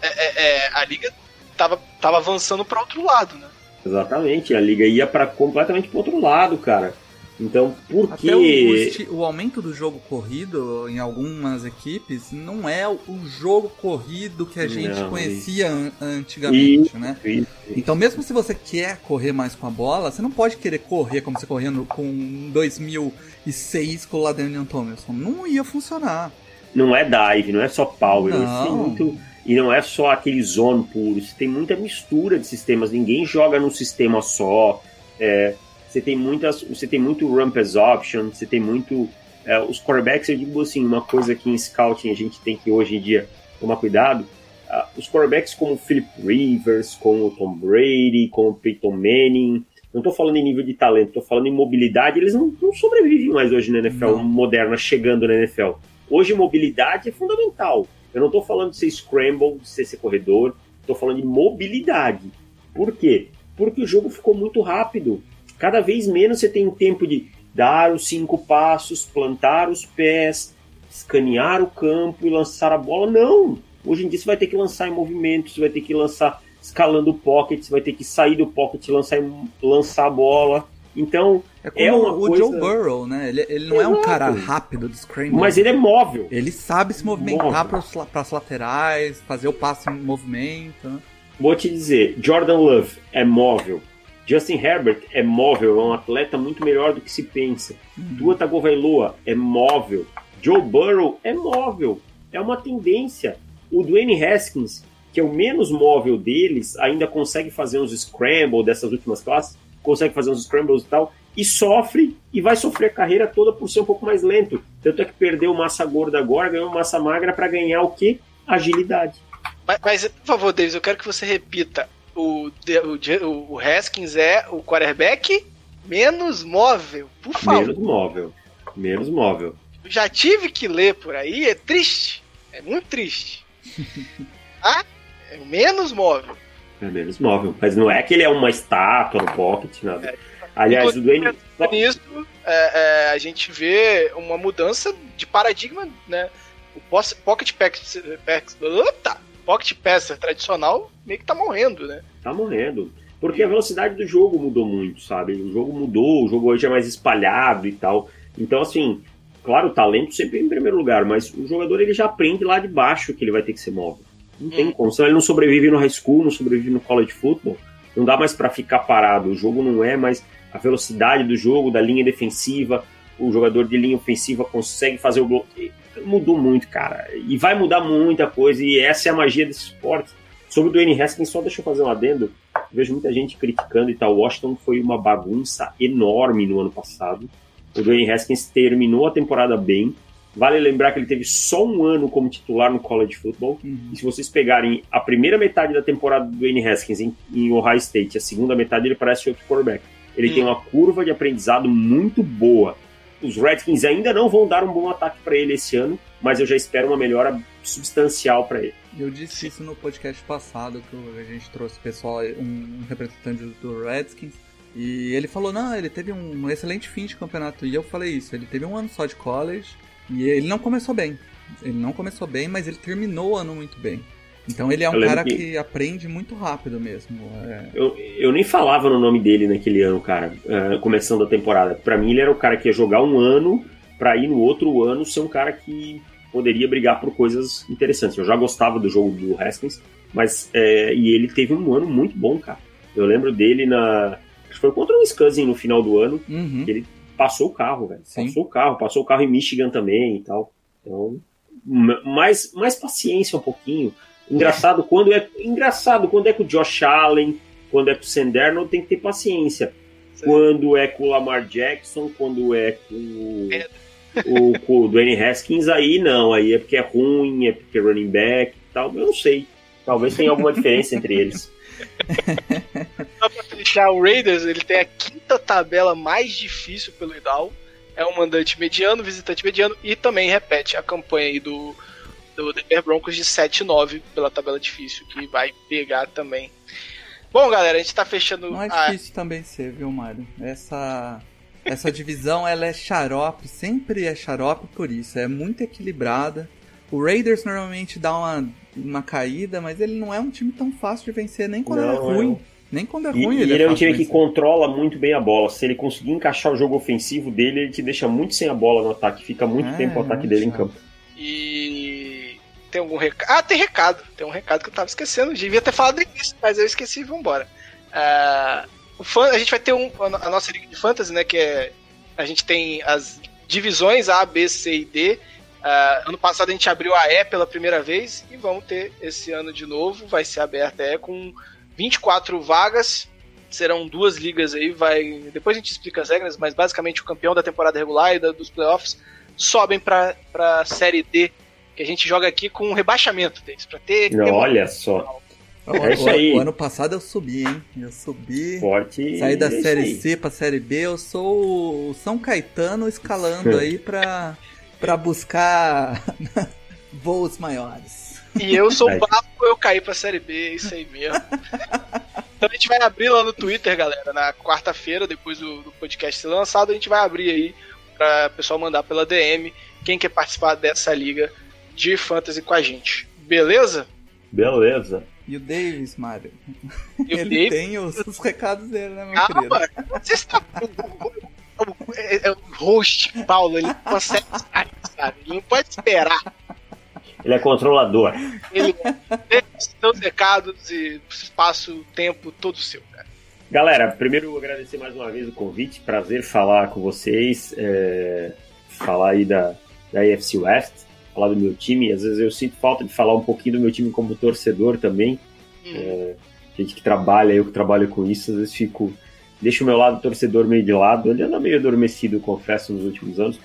é, é, é, a liga tava, tava avançando para outro lado, né? Exatamente, a liga ia para completamente pro outro lado, cara. Então, por Até o, o que. aumento do jogo corrido em algumas equipes não é o, jogo corrido que a gente Não, conhecia an- antigamente, Isso, né? isso. Então, mesmo se você quer correr mais com a bola, você não pode querer correr como você corria no, com 2006 com o Ladanian Tomlinson. Não ia funcionar. Não é dive, não é só power. Não. Tem muito, e não é só aquele zone puro. Você tem muita mistura de sistemas. Ninguém joga num sistema só. É, você tem muitas. Você tem muito pass option. Você tem muito. é, os quarterbacks, eu digo assim, uma coisa que em scouting a gente tem que hoje em dia tomar cuidado. ah, os quarterbacks como o Philip Rivers, como o Tom Brady, como o Peyton Manning, não tô falando em nível de talento, tô falando em mobilidade, eles não, não sobrevivem mais hoje na NFL Não. moderna, chegando na NFL. Hoje mobilidade é fundamental. Eu não tô falando de ser scramble, de ser, ser corredor, tô falando de mobilidade. Por quê? Porque o jogo ficou muito rápido. Cada vez menos você tem tempo de dar os cinco passos, plantar os pés, escanear o campo e lançar a bola. Não! Hoje em dia você vai ter que lançar em movimento, você vai ter que lançar escalando o pocket, você vai ter que sair do pocket e lançar, lançar a bola. Então, É como É uma o coisa- Joe Burrow, né? Ele, ele não é um Exato. cara rápido do scramble. mas ele é móvel. Ele sabe se movimentar para as laterais, fazer o passe em movimento. né? Vou te dizer, Jordan Love é móvel. Justin Herbert é móvel, é um atleta muito melhor do que se pensa. Tua Tagovailoa é móvel. Joe Burrow é móvel. É uma tendência. O Dwayne Haskins, que é o menos móvel deles, ainda consegue fazer uns scramble dessas últimas classes, consegue fazer uns scrambles e tal, e sofre e vai sofrer a carreira toda por ser um pouco mais lento. Tanto é que perdeu massa gorda agora, ganhou massa magra para ganhar o quê? Agilidade. Mas, mas, por favor, Davis, eu quero que você repita. O, o, o, Haskins é o quarterback menos móvel. Por favor. Menos móvel. Menos móvel. Eu já tive que ler por aí, é triste. É muito triste. ah? É menos móvel. É menos móvel. Mas não é que ele é uma estátua no pocket, nada. Aliás, o Dwayne. Nisso, é, é, a gente vê uma mudança de paradigma, né? O Pocket Pass, pass, Eita! Pocket Passer tradicional meio que tá morrendo, né? Tá morrendo. Porque a velocidade do jogo mudou muito, sabe? O jogo mudou, o jogo hoje é mais espalhado e tal. Então, assim, claro, o talento sempre em primeiro lugar, mas o jogador ele já aprende lá de baixo que ele vai ter que ser móvel. Não tem Hum. como. Senão ele não sobrevive no high school, não sobrevive no college football. Não dá mais pra ficar parado. O jogo não é mais a velocidade do jogo, da linha defensiva. O jogador de linha ofensiva consegue fazer o gol. Mudou muito, cara. E vai mudar muita coisa. E essa é a magia desse esporte. Sobre o Dwayne Haskins, só deixa eu fazer um adendo. Vejo muita gente criticando e tal. Washington foi uma bagunça enorme no ano passado. O Dwayne Haskins terminou a temporada bem. Vale lembrar que ele teve só um ano como titular no college football. Uhum. E se vocês pegarem a primeira metade da temporada do Dwayne Haskins em, em Ohio State, a segunda metade ele parece outro quarterback. Ele Hum. tem uma curva de aprendizado muito boa. Os Redskins ainda não vão dar um bom ataque para ele esse ano, mas eu já espero uma melhora substancial para ele. Eu disse isso no podcast passado, que a gente trouxe pessoal, um representante do Redskins, e ele falou, não, ele teve um excelente fim de campeonato. E eu falei isso, ele teve um ano só de college, e ele não começou bem. Ele não começou bem, mas ele terminou o ano muito bem. Então ele é um cara que- que... aprende muito rápido mesmo. É, Eu, eu nem falava no nome dele naquele ano, cara, eh, começando a temporada. Pra mim, ele era o cara que ia jogar um ano pra ir no outro ano ser um cara que poderia brigar por coisas interessantes. Eu já gostava do jogo do Haskins, mas eh, e ele teve um ano muito bom, cara. Eu lembro dele na. Acho que foi contra o Wisconsin no final do ano. uhum. Passou o carro, velho. Sim. Passou o carro, passou o carro em Michigan também e tal. Então, mais, mais paciência um pouquinho. Engraçado quando é engraçado quando é com o Josh Allen, quando é com o Sanderno, tem que ter paciência. Quando é com o Lamar Jackson, quando é com o, o, com o Dwayne Haskins, aí não, aí é porque é ruim, é porque é running back e tal. Eu não sei. Talvez tenha alguma diferença entre eles. Só pra fechar, o Raiders ele tem a quinta tabela mais difícil pelo Idal. É um mandante mediano, visitante mediano e também repete a campanha aí do, do Denver Broncos de 7-9 pela tabela difícil, que vai pegar também. Bom, galera, a gente tá fechando. Não é a- difícil também ser, viu, Mário? Essa, essa divisão, ela é xarope, sempre é xarope por isso. É muito equilibrada. O Raiders normalmente dá uma, uma caída, mas ele não é um time tão fácil de vencer, nem quando Não, é ruim. é. Nem quando é ruim e ele, ele é um time de que controla muito bem a bola. Se ele conseguir encaixar o jogo ofensivo dele, ele te deixa muito sem a bola no ataque. Fica muito É, tempo o ataque muito dele em campo. E tem algum recado? Ah, tem recado. Tem um recado que eu tava esquecendo. Devia ter falado isso, mas eu esqueci. Vambora. Ah, o fan, a gente vai ter um, a nossa liga de fantasy, né? Que é a gente tem as divisões A, B, C e D. Ah, ano passado a gente abriu a E pela primeira vez e vamos ter esse ano de novo. Vai ser aberta a E com 24 vagas. Serão duas ligas aí, vai. Depois a gente explica as regras, mas basicamente o campeão da temporada regular e da, dos playoffs sobem pra, pra série D, que a gente joga aqui com rebaixamento deles, pra ter. Olha só. É isso aí. O, o ano passado eu subi, hein? Eu subi. Forte. Saí da é série C pra série B. Eu sou o São Caetano escalando aí pra, pra buscar voos maiores. E eu sou o Papo, eu caí pra série B, é isso aí mesmo. Então a gente vai abrir lá no Twitter, galera, na quarta-feira, depois do, do, podcast ser lançado, a gente vai abrir aí pra pessoal mandar pela DM quem quer participar dessa liga de fantasy com a gente. Beleza? Beleza. E o Davis, Mário? E o Ele Davis? tem os, os recados dele, né, meu Calma, querido? você está. O, é- é o host, Paulo, ele consegue sair, sabe? Ele não pode esperar. Ele é controlador. Ele tem seus recados e espaço, tempo, todo seu, cara. Galera, primeiro agradecer mais uma vez o convite. Prazer falar com vocês. é, falar aí da, da AFC West, falar do meu time. Às vezes eu sinto falta de falar um pouquinho do meu time como torcedor também. Hum, gente que trabalha, eu que trabalho com isso, às vezes fico. Deixo o meu lado torcedor meio de lado. Ele anda meio adormecido, confesso, nos últimos anos.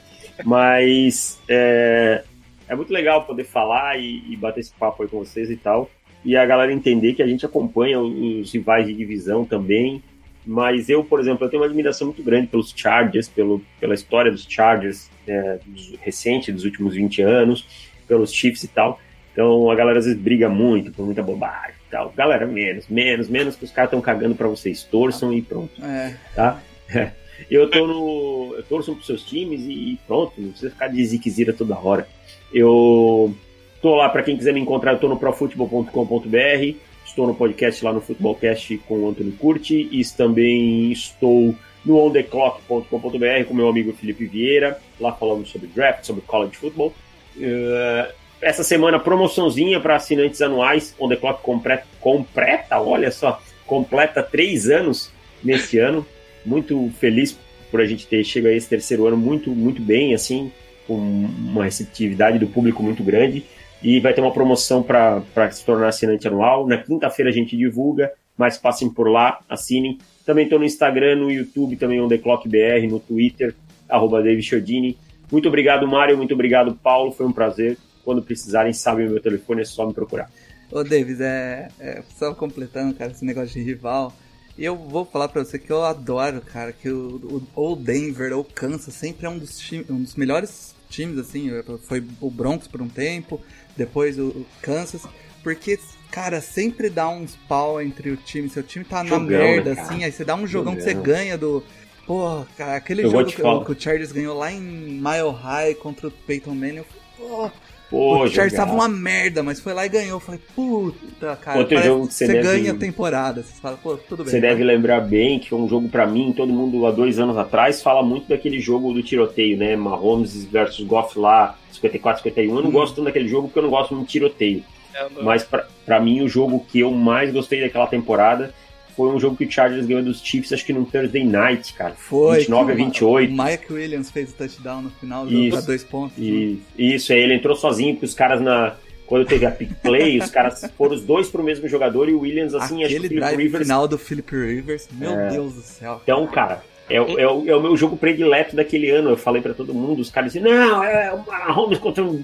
Mas é, é muito legal poder falar e, e bater esse papo aí com vocês e tal. E a galera entender que a gente acompanha os rivais de divisão também. Mas eu, por exemplo, eu tenho uma admiração muito grande pelos Chargers, pelo, pela história dos Chargers é, recente, dos últimos 20 anos, pelos Chiefs e tal. Então a galera às vezes briga muito por muita bobagem e tal. Galera, menos, menos, menos que os caras estão cagando pra vocês. Torçam e pronto, É, tá? Eu tô no. Eu torço pros seus times e pronto, não precisa ficar de ziquezira toda hora. Eu tô lá, pra quem quiser me encontrar, eu tô no profutebol.com.br, estou no podcast lá no Futebolcast com o Antônio Curti e também estou no ontheclock.com.br com meu amigo Felipe Vieira, lá falando sobre draft, sobre college football. Eh, essa semana, promoçãozinha para assinantes anuais, On The Clock completa, completa, olha só, completa três anos nesse ano. Muito feliz por a gente ter chegado a esse terceiro ano muito, muito bem, assim, com uma receptividade do público muito grande. E vai ter uma promoção para se tornar assinante anual. Na quinta-feira a gente divulga, mas passem por lá, assinem. Também estou no Instagram, no YouTube, também On The Clock BR, no Twitter, arroba David. Muito obrigado, Mário. Muito obrigado, Paulo. Foi um prazer. Quando precisarem, sabem o meu telefone, é só me procurar. Ô, Davis, é, é. Só completando, cara, esse negócio de rival. Eu vou falar pra você que eu adoro, cara, que o, o, ou Denver ou Kansas sempre é um dos, time, um dos melhores times, assim. Foi o Broncos por um tempo, depois o, o Kansas. Porque, cara, sempre dá uns pau entre o time. Seu time tá Jogão, na merda, né, cara? assim, aí você dá um jogão, que você ganha do. Pô, cara, aquele Eu jogo que, que o Chargers ganhou lá em Mile High contra o Peyton Manning, eu falei, pô, Pô, o Chargers tava uma merda, mas foi lá e ganhou. Eu falei, puta, cara, Outro jogo que você deve- ganha a temporada. Você fala, pô, tudo bem. Você né? deve lembrar bem que foi um jogo pra mim, todo mundo há dois anos atrás fala muito daquele jogo do tiroteio, né? Mahomes versus Goff lá, 54, 51. Eu não Hum. gosto tanto daquele jogo porque eu não gosto muito de tiroteio. É, Mas pra, pra mim, o jogo que eu mais gostei daquela temporada foi um jogo que o Chargers ganhou dos Chiefs, acho que num Thursday night, cara. Foi. 29 a que o- 28. O Mike Williams fez o touchdown no final do Isso. pra dois pontos. né? E isso, ele entrou sozinho, porque os caras na. Quando teve a pick play, os caras foram os dois pro mesmo jogador e o Williams, assim, acho que Aquele o Philip drive Rivers final do Philip Rivers, meu É. Deus do céu. Então, cara, é, o- é o, é o meu jogo predileto daquele ano. Eu falei pra todo mundo, os caras diziam, não, é o Mahomes contra o.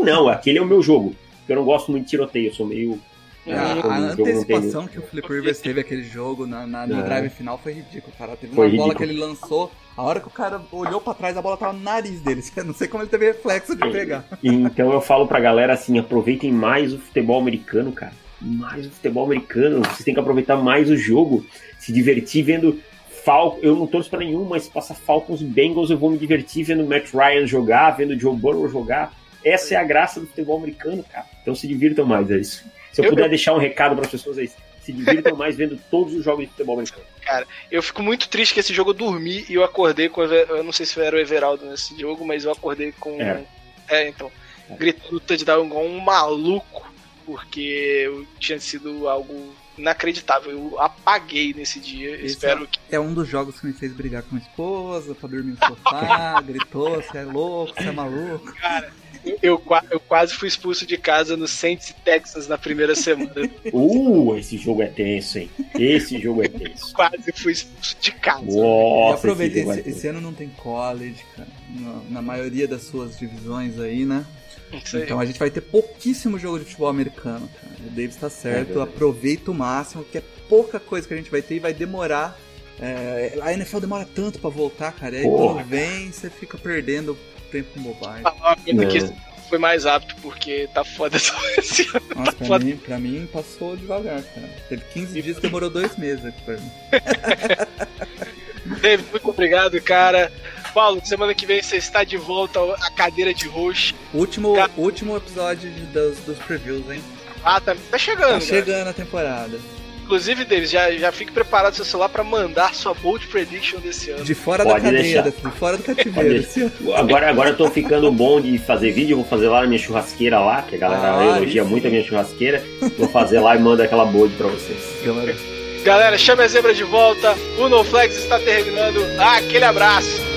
Não, aquele é o meu jogo. Eu não gosto muito de tiroteio, eu sou meio. A, é, a não tem- antecipação que o Philip Rivers teve aquele jogo na, na- no É. drive final foi ridículo, cara. Teve Foi uma bola ridículo. que ele lançou, a hora que o cara olhou pra trás, a bola tava no nariz dele. Eu não sei como ele teve reflexo de pegar. Então eu falo pra galera assim, aproveitem mais o futebol americano, cara. Mais o futebol americano. Vocês têm que aproveitar mais o jogo. Se divertir vendo Fal Eu não torço pra nenhum, mas se passa Falcons e Bengals, eu vou me divertir vendo o Matt Ryan jogar, vendo o Joe Burrow jogar. Essa é a graça do futebol americano, cara. Então se divirtam mais, é isso. Se eu Eu- puder deixar um recado para as pessoas, é isso. Se divirtam mais vendo todos os jogos de futebol americano. Eu fico muito triste que esse jogo eu dormi e eu acordei com. Eu não sei se era o Everaldo nesse jogo, mas eu acordei com. É. É, então. Gritando touchdown igual um maluco, porque eu tinha sido algo inacreditável. Eu apaguei nesse dia. Esse Espero que. É um dos jogos que me fez brigar com a esposa, pra dormir no sofá, gritou, você é louco, você é maluco. Eu, eu, eu quase fui expulso de casa no Saints e Texans na primeira semana. Uh, esse jogo é tenso, hein? Esse jogo é tenso. quase fui expulso de casa. e Nossa, aproveita, esse é esse, esse ano não tem college, cara. Na, na maioria das suas divisões aí, né? Então a gente vai ter pouquíssimo jogo de futebol americano, cara. O Davis tá certo, é aproveita o máximo, que é pouca coisa que a gente vai ter e vai demorar. É, a NFL demora tanto para voltar, cara. E aí Porra. quando vem, você fica perdendo tempo com bobagem. Ah, foi mais apto, porque tá foda esse ano. Nossa, tá pra, foda. Mim, pra mim passou devagar, cara. Teve 15 dias, demorou dois meses aqui pra mim. David, muito obrigado, cara. Paulo, semana que vem você está de volta à cadeira de host. Último, último episódio dos, dos previews, hein? Ah, tá, tá chegando. Tá chegando a temporada. Inclusive, Davis, já, já fique preparado seu celular para mandar sua bold prediction desse ano. De fora Pode da cadeira, deixar. de fora do cativeiro. agora, agora eu tô ficando bom de fazer vídeo, vou fazer lá na minha churrasqueira lá, que a galera ah, elogia muito a minha churrasqueira. Vou fazer lá e mando aquela bold para vocês. Galera. Galera, chame a zebra de volta. O No Flex está terminando. Ah, aquele abraço.